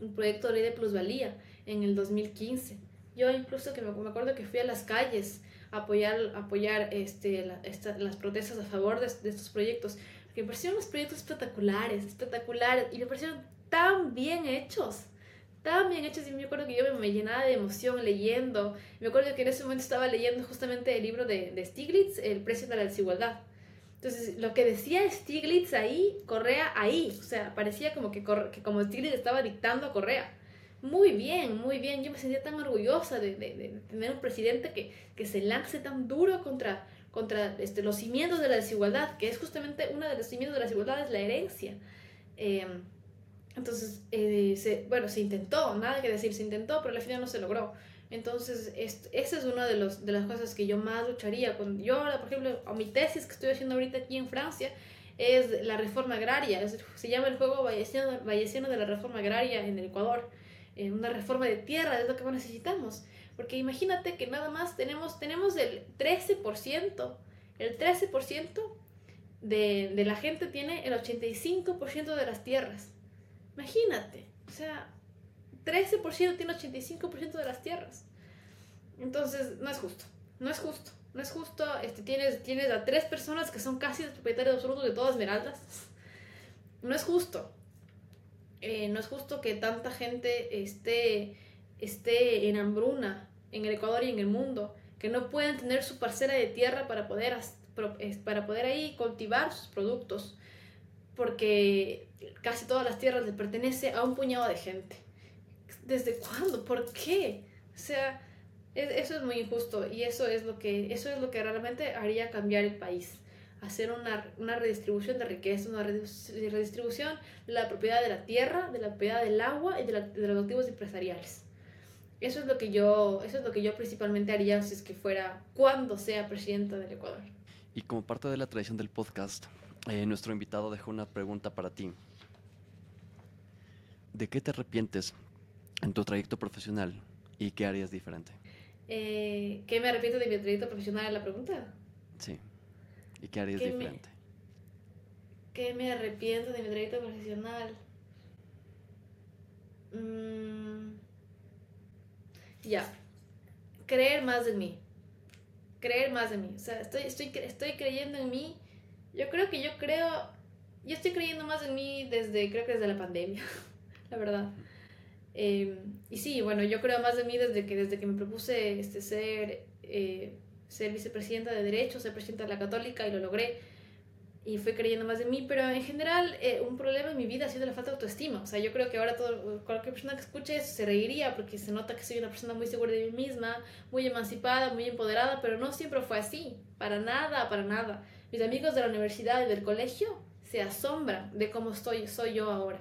un proyecto de ley de plusvalía en el 2015. Yo incluso que me, acuerdo que fui a las calles apoyar, apoyar este, la, esta, las protestas a favor de, de estos proyectos, porque me parecieron unos proyectos espectaculares, espectaculares, y me parecieron tan bien hechos, tan bien hechos. Y me acuerdo que yo me, llenaba de emoción leyendo. Me acuerdo que en ese momento estaba leyendo justamente el libro de, de Stiglitz, El precio de la desigualdad. Entonces, lo que decía Stiglitz ahí, Correa ahí. O sea, parecía como que, que como Stiglitz estaba dictando a Correa. Muy bien, muy bien. Yo me sentía tan orgullosa de, de, de tener un presidente que, que, se lance tan duro contra, contra este, los cimientos de la desigualdad, que es justamente uno de los cimientos de la desigualdad, es la herencia. Eh, entonces, eh, se, bueno, se intentó, nada que decir, se intentó, pero al final no se logró. Entonces, esa es una de, los, de las cosas que yo más lucharía. Cuando yo ahora, por ejemplo, a mi tesis que estoy haciendo ahorita aquí en Francia, es la reforma agraria. se llama el juego valleciano, de la reforma agraria en el Ecuador. Una reforma de tierra es lo que necesitamos. Porque imagínate que nada más tenemos, tenemos el 13%, el 13% de, de la gente tiene el 85% de las tierras. Imagínate, o sea, 13% tiene 85% de las tierras. Entonces, no es justo, no es justo, no es justo. Este, tienes, tienes a tres personas que son casi los propietarios absolutos de todas Esmeraldas. No es justo. Eh, no es justo que tanta gente esté, esté en hambruna en el Ecuador y en el mundo, que no puedan tener su parcela de tierra para poder, para poder ahí cultivar sus productos, porque casi todas las tierras le pertenece a un puñado de gente. ¿Desde cuándo? ¿Por qué? O sea, eso es muy injusto y eso es lo que, eso es lo que realmente haría cambiar el país. Hacer una, una redistribución de riqueza, una redistribución de la propiedad de la tierra, de la propiedad del agua y de, de los activos empresariales. Eso es lo que yo, eso es lo que yo principalmente haría si es que fuera cuando sea presidenta del Ecuador. Y como parte de la tradición del podcast, eh, nuestro invitado dejó una pregunta para ti. ¿De qué te arrepientes en tu trayecto profesional y qué harías diferente? Eh, ¿Qué me arrepiento de mi trayecto profesional la pregunta? Sí. ¿Y qué harías diferente? ¿Qué me arrepiento de mi trayecto profesional? Mm, ya. Creer más en mí. Creer más en mí. O sea, estoy, estoy, estoy creyendo en mí. Yo creo que yo creo. Yo estoy creyendo más en mí desde, creo que desde la pandemia. la verdad. Em, y sí, bueno, yo creo más de mí desde que, desde que me propuse este, ser, eh, ser vicepresidenta de Derecho, ser presidenta de la Católica y lo logré. Y fui creyendo más de mí, pero en general eh, un problema en mi vida ha sido la falta de autoestima. O sea, yo creo que ahora todo, cualquier persona que escuche eso se reiría porque se nota que soy una persona muy segura de mí misma, muy emancipada, muy empoderada, pero no siempre fue así. Para nada, para nada. Mis amigos de la universidad y del colegio se asombran de cómo estoy, soy yo ahora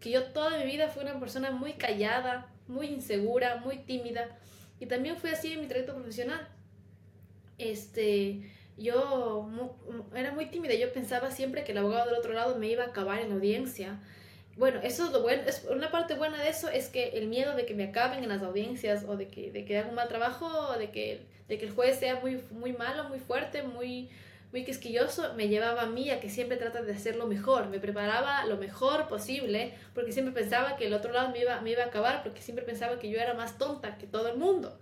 que yo toda mi vida fui una persona muy callada, muy insegura, muy tímida. Y también fui así en mi trayecto profesional. Este, yo era muy tímida. Yo pensaba siempre que el abogado del otro lado me iba a acabar en la audiencia. Bueno, eso es lo bueno. Es, una parte buena de eso es que el miedo de que me acaben en las audiencias o de que, de que haga un mal trabajo o de que, de que el juez sea muy, muy malo, muy fuerte, muy, muy quisquilloso, me llevaba a mí a que siempre trata de hacerlo mejor, me preparaba lo mejor posible, porque siempre pensaba que el otro lado me iba, me iba a acabar, porque siempre pensaba que yo era más tonta que todo el mundo.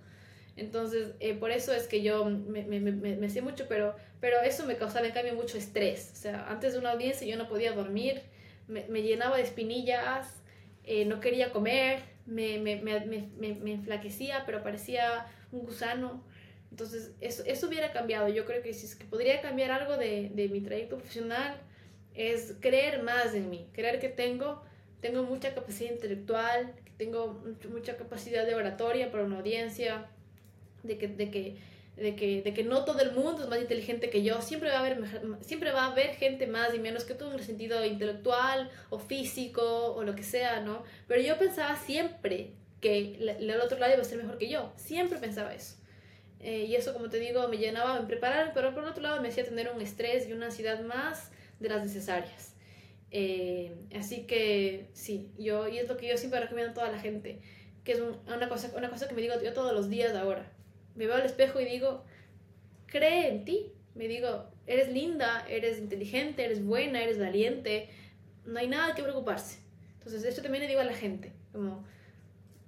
Entonces, eh, por eso es que yo me, me, me, hacía mucho, pero, pero eso me causaba en cambio mucho estrés. O sea, antes de una audiencia yo no podía dormir, me, llenaba de espinillas, eh, no quería comer, me, me, enflaquecía, pero parecía un gusano. Entonces, eso, eso hubiera cambiado. Yo creo que si es que podría cambiar algo de, de mi trayecto profesional, es creer más en mí, creer que tengo, tengo mucha capacidad intelectual, tengo mucha capacidad de oratoria para una audiencia, de que, de que, de que, no todo el mundo es más inteligente que yo, siempre va a haber, siempre va a haber gente más y menos que tú en el sentido intelectual o físico o lo que sea, ¿no? Pero yo pensaba siempre que el otro lado iba a ser mejor que yo, siempre pensaba eso. Eh, y eso, como te digo, me llenaba, me preparaba, pero por otro lado me hacía tener un estrés y una ansiedad más de las necesarias. Eh, así que sí, yo, y es lo que yo siempre recomiendo a toda la gente, que es una, cosa, una cosa que me digo yo todos los días ahora. Me veo al espejo y digo, cree en ti. Me digo, eres linda, eres inteligente, eres buena, eres valiente, no hay nada que preocuparse. Entonces, esto también le digo a la gente, como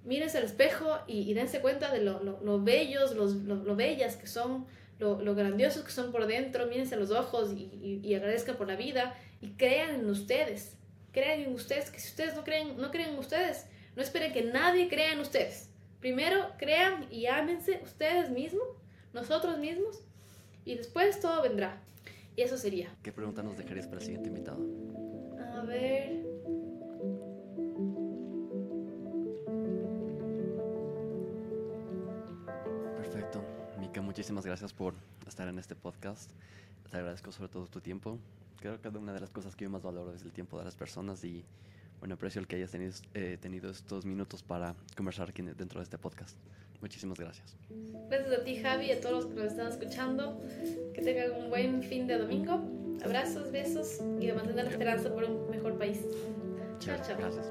mírense al espejo y, dense cuenta de lo, lo, bellos, los, lo, bellas que son, lo, grandiosos que son por dentro, mírense a los ojos y, y, agradezcan por la vida y crean en ustedes, crean en ustedes, que si ustedes no creen, no creen en ustedes, no esperen que nadie crea en ustedes. Primero crean y ámense ustedes mismos, nosotros mismos, y después todo vendrá. Y eso sería. ¿Qué pregunta nos dejarías para el siguiente invitado? A ver. muchísimas gracias por estar en este podcast. Te agradezco sobre todo tu tiempo. Creo que una de las cosas que yo más valoro es el tiempo de las personas y bueno, aprecio el que hayas tenido, eh, tenido estos minutos para conversar aquí dentro de este podcast. Muchísimas gracias. Gracias a ti, Javi, y a todos los que nos están escuchando. Que tengan un buen fin de domingo. Abrazos, besos y de mantener la esperanza por un mejor país. Chao, chao. Gracias.